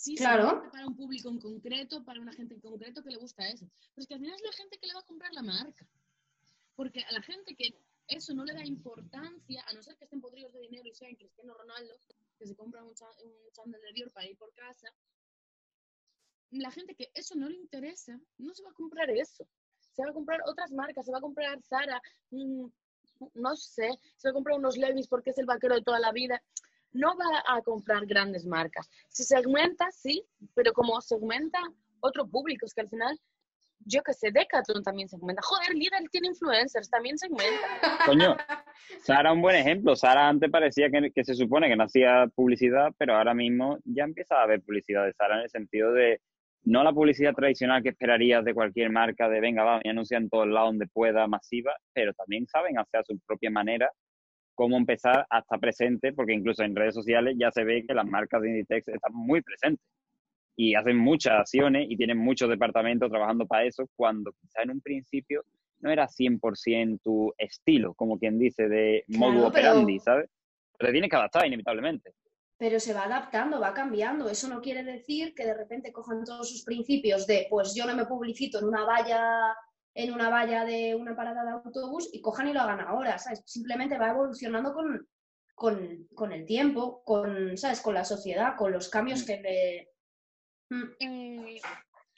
Sí,
Claro.
para un público en concreto, para una gente en concreto que le gusta eso. Pero es que al final es la gente que le va a comprar la marca. Porque a la gente que eso no le da importancia, a no ser que estén podridos de dinero y sean Cristiano Ronaldo, que se compra un, chándal de Dior para ir por casa, la gente que eso no le interesa, no se va a comprar eso. Se va a comprar otras marcas, se va a comprar Zara, mm, no sé, se va a comprar unos Levi's porque es el vaquero de toda la vida. No va a comprar grandes marcas. Se segmenta, sí, pero como segmenta otro público, es que al final, yo que sé, Decathlon también segmenta. Joder, Lidl tiene influencers, también segmenta.
Coño, Sara un buen ejemplo. Sara antes parecía que, que se supone que no hacía publicidad, pero ahora mismo ya empieza a haber publicidad de Sara en el sentido de no la publicidad tradicional que esperarías de cualquier marca de venga, va, y anuncia en todos lados donde pueda, masiva, pero también saben hacer a su propia manera cómo empezar a estar presente, porque incluso en redes sociales ya se ve que las marcas de Inditex están muy presentes y hacen muchas acciones y tienen muchos departamentos trabajando para eso, cuando quizá en un principio no era 100% tu estilo, como quien dice, de
Claro,
modo
pero-
operandi, ¿sabes? Pero tienes que adaptar inevitablemente.
pero se va adaptando, va cambiando. Eso no quiere decir que de repente cojan todos sus principios de, pues yo no me publicito en una valla en una valla de una parada de autobús y cojan y lo hagan ahora, ¿sabes? Simplemente va evolucionando con, con, con el tiempo, con, ¿sabes? Con la sociedad, con los cambios que le... Mm,
Eh,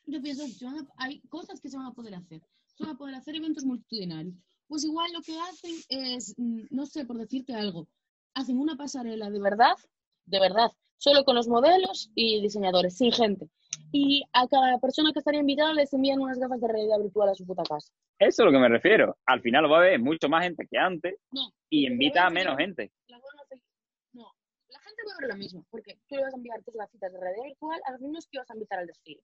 yo pienso que hay cosas que se van a poder hacer. Se van a poder hacer eventos multitudinarios. Pues igual lo que hacen es, mm, no sé, por decirte algo, hacen una pasarela de verdad, de verdad, solo con los modelos y diseñadores, sin gente. Y a cada persona que estaría invitada les envían unas gafas de realidad virtual a su puta casa.
Eso es lo que me refiero. Al final va a haber mucho más gente que antes
No,
y invita a menos gente.
la No, la gente va a ver lo mismo, porque tú le vas a enviar tus gafitas de realidad virtual a los mismos que vas a invitar al desfile.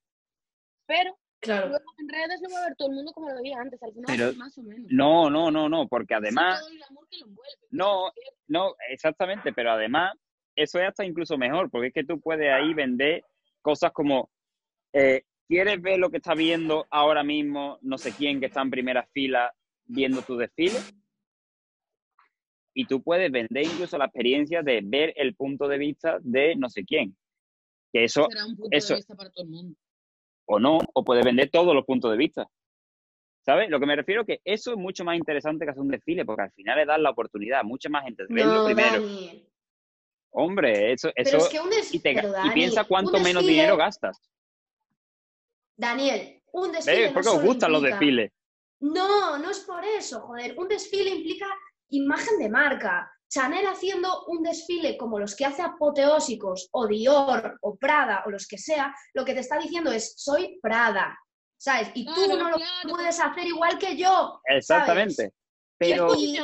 Pero
Claro.
luego en redes lo va a ver todo el mundo como lo veía antes, al final
Pero-
más o menos.
No, no, no, no, porque además,
Sí, todo el glamour que lo envuelve.
No, no, exactamente, pero además, eso es hasta incluso mejor, porque es que tú puedes ahí vender cosas como, eh, ¿quieres ver lo que está viendo ahora mismo no sé quién que está en primera fila viendo tu desfile? Y tú puedes vender incluso la experiencia de ver el punto de vista de no sé quién. Que eso,
Será un punto
eso-
de vista para todo el mundo.
o no, o puedes vender todos los puntos de vista. ¿Sabes? Lo que me refiero que eso es mucho más interesante que hacer un desfile, porque al final le das la oportunidad a mucha más gente de verlo
No,
primero.
Dani.
Hombre, eso,
Pero
eso
es que un des-
y, te piensa cuánto menos dinero gastas.
Daniel, un desfile.
¿Ves?
no
Porque os gustan los desfiles.
No, no es por eso, joder. Un desfile implica imagen de marca. Chanel haciendo un desfile como los que hace Apoteósicos o Dior o Prada o los que sea, lo que te está diciendo es soy Prada, ¿sabes? Y tú
Claro,
no lo
claro.
puedes hacer igual que yo.
Exactamente.
Es
Pero,
Y-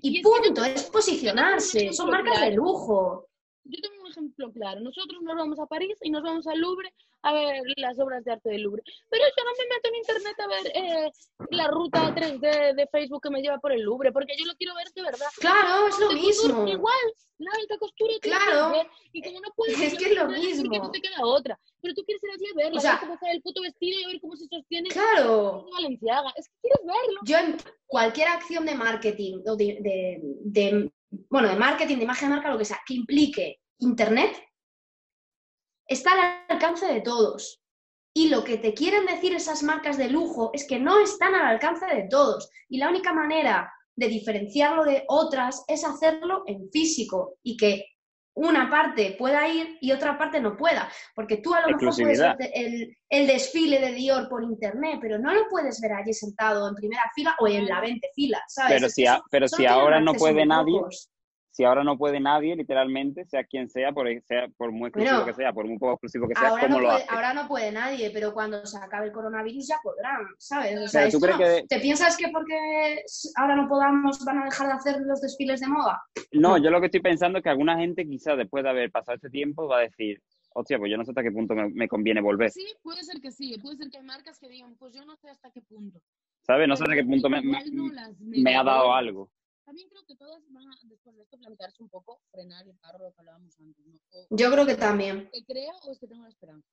Y,
es que
punto, es posicionarse. Son marcas de lujo.
Yo tengo un ejemplo claro. Nosotros nos vamos a París y nos vamos al Louvre a ver las obras de arte del Louvre. Pero yo no me meto en internet a ver eh, la ruta 3D de Facebook que me lleva por el Louvre, porque yo lo quiero ver de verdad.
Claro, es lo
De
mismo.
futuro, Igual, la alta costura
Claro.
que ver. Y como no puedes
Es que es lo mismo.
porque no te queda otra. Pero tú quieres ir allí a verla,
O sea-
a ver cómo sale el puto vestido y a ver cómo se sostiene
Claro.
Valenciaga. Es que quieres verlo.
Yo en cualquier acción de marketing, o de, de- de- bueno, de marketing, de imagen de marca, lo que sea, que implique Internet, está al alcance de todos. Y lo que te quieren decir esas marcas de lujo es que no están al alcance de todos. Y la única manera de diferenciarlo de otras es hacerlo en físico y que una parte pueda ir y otra parte no pueda. Porque tú a lo mejor puedes ver el, el desfile de Dior por internet, pero no lo puedes ver allí sentado en primera fila o en la 20 fila, ¿sabes?
pero si, a- pero si ahora no puede nadie,
pocos.
Si ahora no puede nadie, literalmente, sea quien sea, por, sea, por muy exclusivo
Bueno,
que sea, por muy poco exclusivo que sea,
Ahora
¿cómo
no,
lo
puede,
hace?
ahora no puede nadie, pero cuando se acabe el coronavirus ya podrán, ¿sabes? O sea, esto
que-
¿Te piensas que porque ahora no podamos van a dejar de hacer los desfiles de moda?
No, yo lo que estoy pensando es que alguna gente, quizás después de haber pasado este tiempo, va a decir, hostia, pues yo no sé hasta qué punto me, me conviene volver,
Sí, puede ser que sí. Puede ser que hay marcas que digan, pues yo no sé hasta qué punto.
¿sabes? No sé hasta qué punto me, me-
no
me ha dado algo.
También creo que todas van a, después de esto, plantearse un poco, frenar el carro, lo que hablábamos antes. ¿no? O
Yo creo que también.
que creo o es que tengo la esperanza.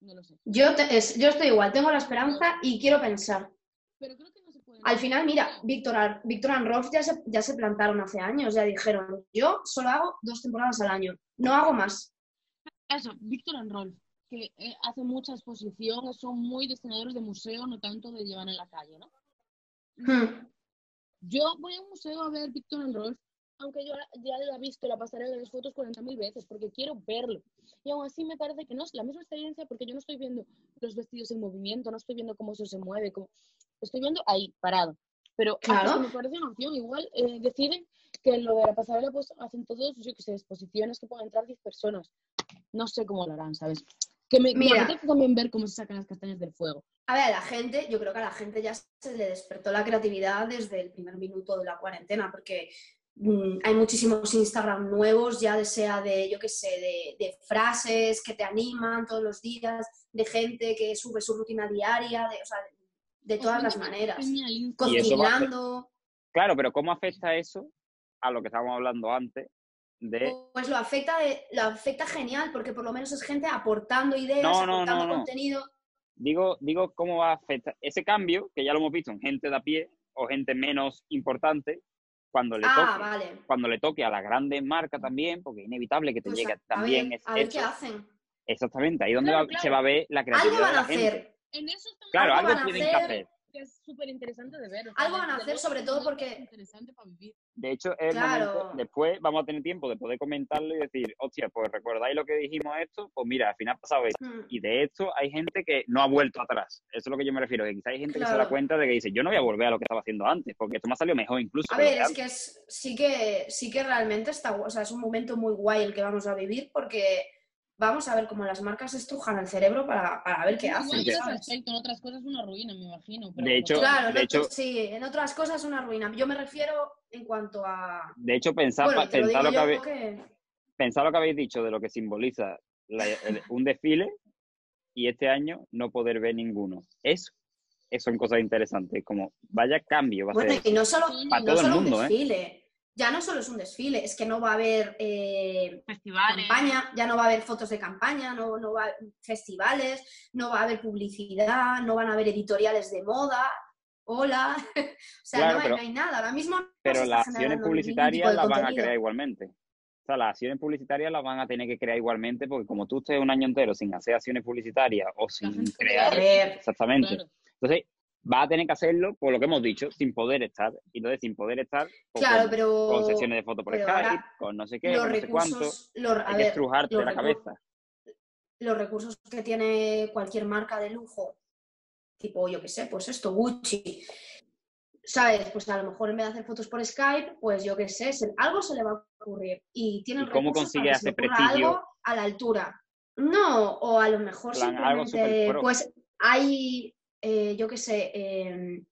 No lo sé.
Yo, te- es- yo estoy igual, tengo la esperanza y quiero pensar.
Pero creo que no se puede.
Al final, mira, Víctor, Víctor and Rolf ya se, ya se plantaron hace años, ya dijeron, yo solo hago dos temporadas al año, no hago más.
Eso, Víctor and Rolf, que eh, hace mucha exposición, son muy diseñadores de museo, no tanto de llevar en la calle, ¿no?
Hmm.
Yo voy a un museo a ver Victor and Rolf, aunque yo ya he visto la pasarela de las fotos 40.000 veces, porque quiero verlo. Y aún así me parece que no es la misma experiencia, porque yo no estoy viendo los vestidos en movimiento, no estoy viendo cómo eso se mueve, cómo... estoy viendo ahí, parado. Pero
Claro.
me parece una opción, igual eh, deciden que lo de la pasarela pues hacen todos, yo que sé, exposiciones que pueden entrar 10 personas. No sé cómo lo harán, ¿sabes? Que me, me
Mira.
apetece también ver cómo se sacan las castañas del fuego.
A ver, a la gente, yo creo que a la gente ya se le despertó la creatividad desde el primer minuto de la cuarentena, porque mm, hay muchísimos Instagram nuevos, ya sea de, yo qué sé, de, de frases que te animan todos los días, de gente que sube su rutina diaria, de, o sea, de, de todas las maneras. Cocinando,
Claro, pero ¿cómo afecta eso a lo que estábamos hablando antes? De,
pues lo afecta, de, lo afecta genial, porque por lo menos es gente aportando ideas,
No, no,
aportando
no, no.
contenido.
digo, digo, ¿cómo va a afectar ese cambio, que ya lo hemos visto en gente de a pie o gente menos importante, cuando le
Ah,
toque?
vale.
Cuando le toque a las grandes marcas también, porque es inevitable que te
Pues
llegue
a, a
también
ver,
es
a ver qué
eso.
hacen.
Exactamente, ahí donde
Claro,
va-
claro.
se va a ver la
Algo
creatividad
van
de
a
la gente.
hacer.
En eso estamos
Claro,
algo
algo
van a
tienen que
hacer.
Que es súper interesante de ver. o sea,
Algo van a hacer, sobre todo porque-
interesante para vivir.
De hecho, es
Claro.
momento- después vamos a tener tiempo de poder comentarlo y decir, hostia, pues recordáis lo que dijimos esto, pues mira, al final ha pasado esto.
Mm.
Y de esto hay gente que no ha vuelto atrás. Eso es lo que yo me refiero, que quizá hay gente que se da cuenta de que dice, yo no voy a volver a lo que estaba haciendo antes, porque esto me ha salido mejor incluso.
A ver,
que
es
antes".
que es, sí que sí que realmente está, o sea, es un momento muy guay el que vamos a vivir porque vamos a ver cómo las marcas estrujan el cerebro para, para ver qué hacen, ¿sabes?
aspecto, en otras cosas una ruina, me imagino. pero
De hecho-.
Claro,
de hecho-
sí, en otras cosas es una ruina. Yo me refiero en cuanto a...
De hecho, pensad,
Bueno, lo
que habéis,
que...
pensad lo que habéis dicho de lo que simboliza la- el- un desfile y este año no poder ver ninguno. Eso, eso son cosas interesantes, como vaya cambio va a
Bueno,
ser.
y no solo,
Para
no
todo el
solo
mundo,
un
¿eh?
Ya no solo es un desfile, es que no va a haber eh,
Festivales.
campaña, ya no va a haber fotos de campaña, no, no va a haber festivales, no va a haber publicidad, no van a haber editoriales de moda. Hola. o sea,
Claro,
no, hay,
pero-
no hay nada. Ahora mismo
Pero las acciones publicitarias las van a crear igualmente. O sea, las acciones publicitarias las van a tener que crear igualmente porque como tú estés un año entero sin hacer acciones publicitarias o sin crear exactamente,
Claro.
entonces va a tener que hacerlo por lo que hemos dicho, sin poder estar. Y entonces sin poder estar, pues,
claro,
con,
pero
con sesiones de fotos por Skype, con no sé qué,
los
con no sé cuánto.
recursos, los,
Hay que estrujarte la cabeza.
los recursos que tiene cualquier marca de lujo, tipo, yo qué sé, pues esto, Gucci, ¿sabes? Pues a lo mejor en vez de hacer fotos por Skype, pues yo qué sé, se- algo se le va a ocurrir. Y tienen
¿Y cómo consigue
ocurra
prestigio?
algo a la altura. No, o a lo mejor
plan,
simplemente, pues hay, eh, yo qué sé, em,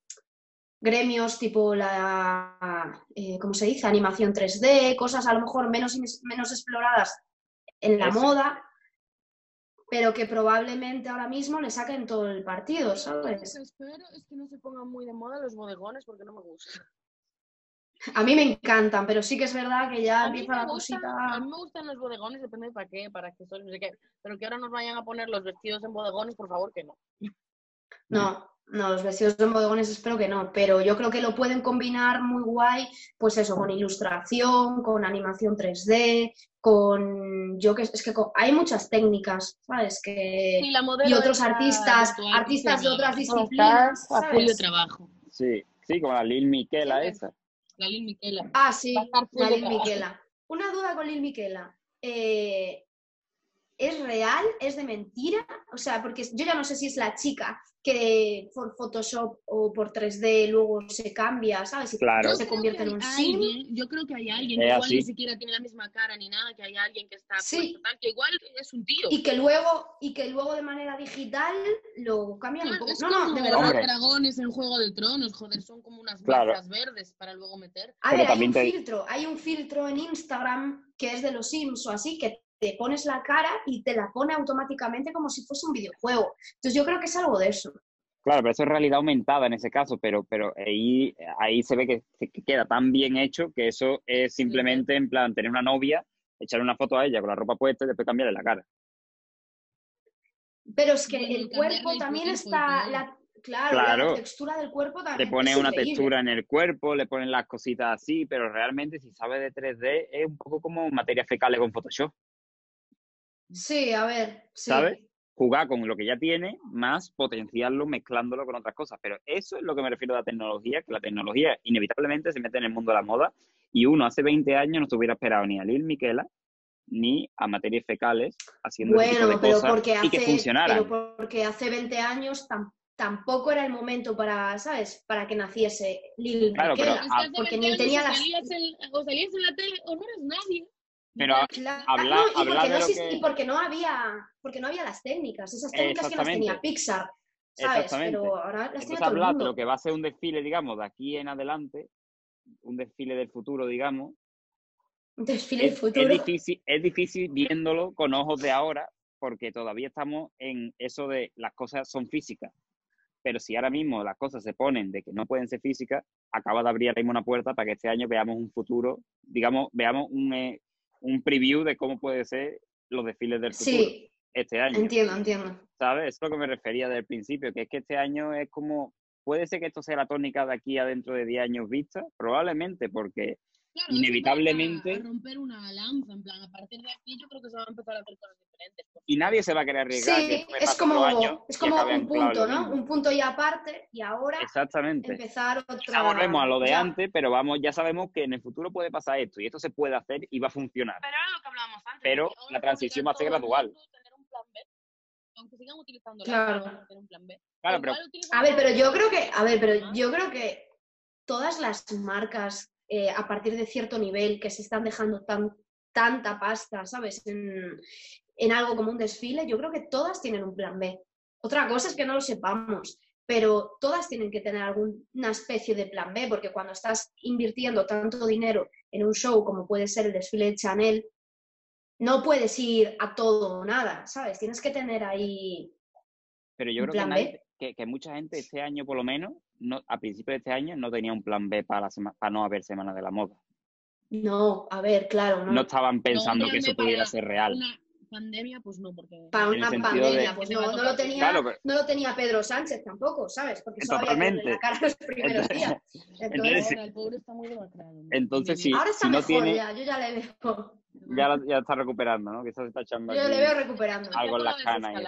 gremios tipo la, eh, ¿cómo se dice? Animación 3D, cosas a lo mejor menos, menos exploradas en la
Eso.
moda, pero que probablemente ahora mismo le saquen todo el partido,
Lo
¿sabes?
que espero es que no se pongan muy de moda los bodegones porque no me gusta.
A mí me encantan, pero sí que es verdad que ya empieza la
gustan,
cosita...
a mí me gustan los bodegones, depende de para qué, para qué son, no sé qué. Pero que ahora nos vayan a poner los vestidos en bodegones, por favor, que no.
No, no, los vestidos de bodegones espero que no, pero yo creo que lo pueden combinar muy guay, pues eso, con ilustración, con animación 3D, con, yo que es que hay muchas técnicas, ¿sabes? Que,
Sí, la modelo
y otros artistas, artistas de
¿cómo se
otras disciplinas, ¿sabes?
trabajo.
Sí, sí, como la Lil Miquela
Sí,
esa.
La Lil Miquela.
Ah, sí, la Lil. Miquela. Una duda con Lil Miquela. Eh, ¿Es real? ¿Es de mentira? O sea, porque yo ya no sé si es la chica que por Photoshop o por 3D luego se cambia, ¿sabes? Y
Claro.
se convierte en un sim.
Yo creo que hay alguien,
Es
igual
así.
ni siquiera tiene la misma cara ni nada, que hay alguien que está
Sí.
tal, que igual es un tío.
Y que luego, y que luego de manera digital lo cambian un
Claro,
poco.
es
No, no, de verdad.
Hombre.
dragones en Juego de Tronos, joder, son como unas
Claro.
verdes para luego meter.
A
Pero
ver, hay un
te-
filtro, hay un filtro en Instagram que es de los Sims o así, que te pones la cara y te la pone automáticamente como si fuese un videojuego. Entonces yo creo que es algo de eso.
Claro, pero eso es realidad aumentada en ese caso, pero, pero ahí, ahí se ve que, que queda tan bien hecho que eso es simplemente en plan tener una novia, echarle una foto a ella con la ropa puesta y después cambiarle la cara.
Pero es que el cuerpo también está, la, claro,
Claro.
la textura del cuerpo también.
pone
es
una
increíble.
textura en el cuerpo, le ponen las cositas así, pero realmente si sabes de 3D es un poco como materia fecales con Photoshop,
Sí, a ver, sí.
¿sabes? Jugar con lo que ya tiene, más potenciarlo mezclándolo con otras cosas. Pero eso es lo que me refiero a la tecnología, que la tecnología inevitablemente se mete en el mundo de la moda y uno hace 20 años no se hubiera esperado ni a Lil Miquela ni a materias fecales haciendo ese tipo
Bueno,
de
pero
cosas
porque
y que
hace,
funcionaran.
pero porque hace 20 años tam- tampoco era el momento para, ¿sabes? Para que naciese Lil
Claro, pero
Miquela,
hace
porque
20
ni tenía las...
salías, en, o salías en la tele o no eres nadie.
Pero
Claro,
habla-
no, y,
habla
porque
de
no
que-
porque no había porque no había las técnicas, esas técnicas que las tenía. Pixar, ¿sabes?
Exactamente.
Pero ahora las tiene
Entonces
todo el
hablar de
mundo.
lo que va a ser un desfile, digamos, de aquí en adelante, un desfile del futuro, digamos,
Un desfile del futuro.
es difícil, es difícil viéndolo con ojos de ahora, porque todavía estamos en eso de las cosas son físicas. Pero si ahora mismo las cosas se ponen de que no pueden ser físicas, acaba de abrir ahora mismo una puerta para que este año veamos un futuro, digamos, veamos un, eh, un preview de cómo puede ser los desfiles del futuro
Sí,
este año.
entiendo, entiendo.
¿Sabes? Es lo que me refería desde el principio, que es que este año es como, puede ser que esto sea la tónica de aquí a dentro de 10 años vista, probablemente, porque
Claro,
inevitablemente-
va a romper una lanza, en plan, a partir de aquí yo creo que se van a empezar a hacer cosas
y nadie se va a querer arriesgar. que
Sí,
después
es como, es como un punto, ¿no? Un punto y aparte y ahora
Exactamente.
empezar otra...
volvemos a lo de
ya.
antes, pero vamos, ya sabemos que en el futuro puede pasar esto y esto se puede hacer y va a funcionar.
Pero era lo que hablábamos antes.
Pero
que
la
a
transición va a ser gradual.
tener un plan B. Aunque sigan utilizando
Claro.
tener un plan B.
Claro, pero
A ver, pero yo creo que, a ver, pero yo creo que todas las marcas eh, a partir de cierto nivel que se están dejando tan, tanta pasta, ¿sabes? En, en algo como un desfile, yo creo que todas tienen un plan B. Otra cosa es que no lo sepamos, pero todas tienen que tener alguna especie de plan B, porque cuando estás invirtiendo tanto dinero en un show como puede ser el desfile de Chanel, no puedes ir a todo o nada, ¿sabes? Tienes que tener ahí
Pero yo
¿Un
creo que,
plan
nadie-
B?
que, que mucha gente este año, por lo menos, no, a principios de este año, no tenía un plan B para, la sema- para no haber Semana de la Moda.
No, a ver, claro, no.
No estaban pensando que eso pudiera ser real.
Una pandemia, pues no, porque...
Para una pandemia,
de-
pues no, no lo tenía,
Claro, pero-
no lo tenía Pedro Sánchez tampoco, ¿sabes? Porque había verle
Totalmente.
la cara los primeros días.
Entonces,
Entonces,
sí.
Ahora el pobre está muy demacrado. ¿no?
Entonces, sí.
ahora está
si no
mejor
tiene-
ya, yo ya le veo,
Ya, ya está recuperando, ¿no? Quizás está echando
yo le veo recuperando.
algo en las canas.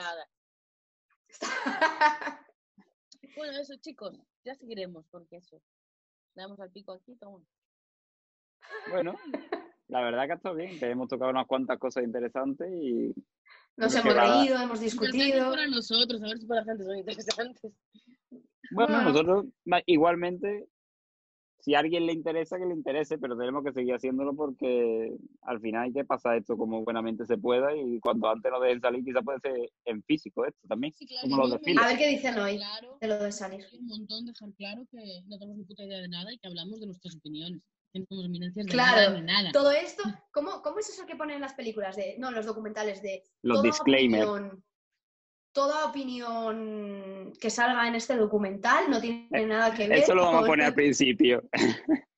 eso.
Bueno, eso, chicos, ya seguiremos, porque eso. Le damos al pico aquí, toma.
Bueno, la verdad que ha estado bien, que hemos tocado unas cuantas cosas interesantes y
Nos hemos reído, hemos discutido.
para nosotros, a ver si para la gente son interesantes.
bueno,
Bueno.
nosotros igualmente, si a alguien le interesa, que le interese, pero tenemos que seguir haciéndolo porque al final hay que pasar esto como buenamente se pueda y cuanto antes nos dejen salir, quizás puede ser en físico esto también,
Sí, claro,
como los.
A
ver qué dicen hoy
Claro,
de lo de salir.
un montón dejar claro que no tenemos ni puta idea de nada y que hablamos de nuestras opiniones. De
Claro,
nada ni nada.
Todo esto, ¿cómo, ¿cómo es eso que ponen en las películas? De, no, en los documentales de
Los
toda
disclaimers.
opinión- toda opinión que salga en este documental no tiene nada que ver
Eso lo vamos a poner al principio.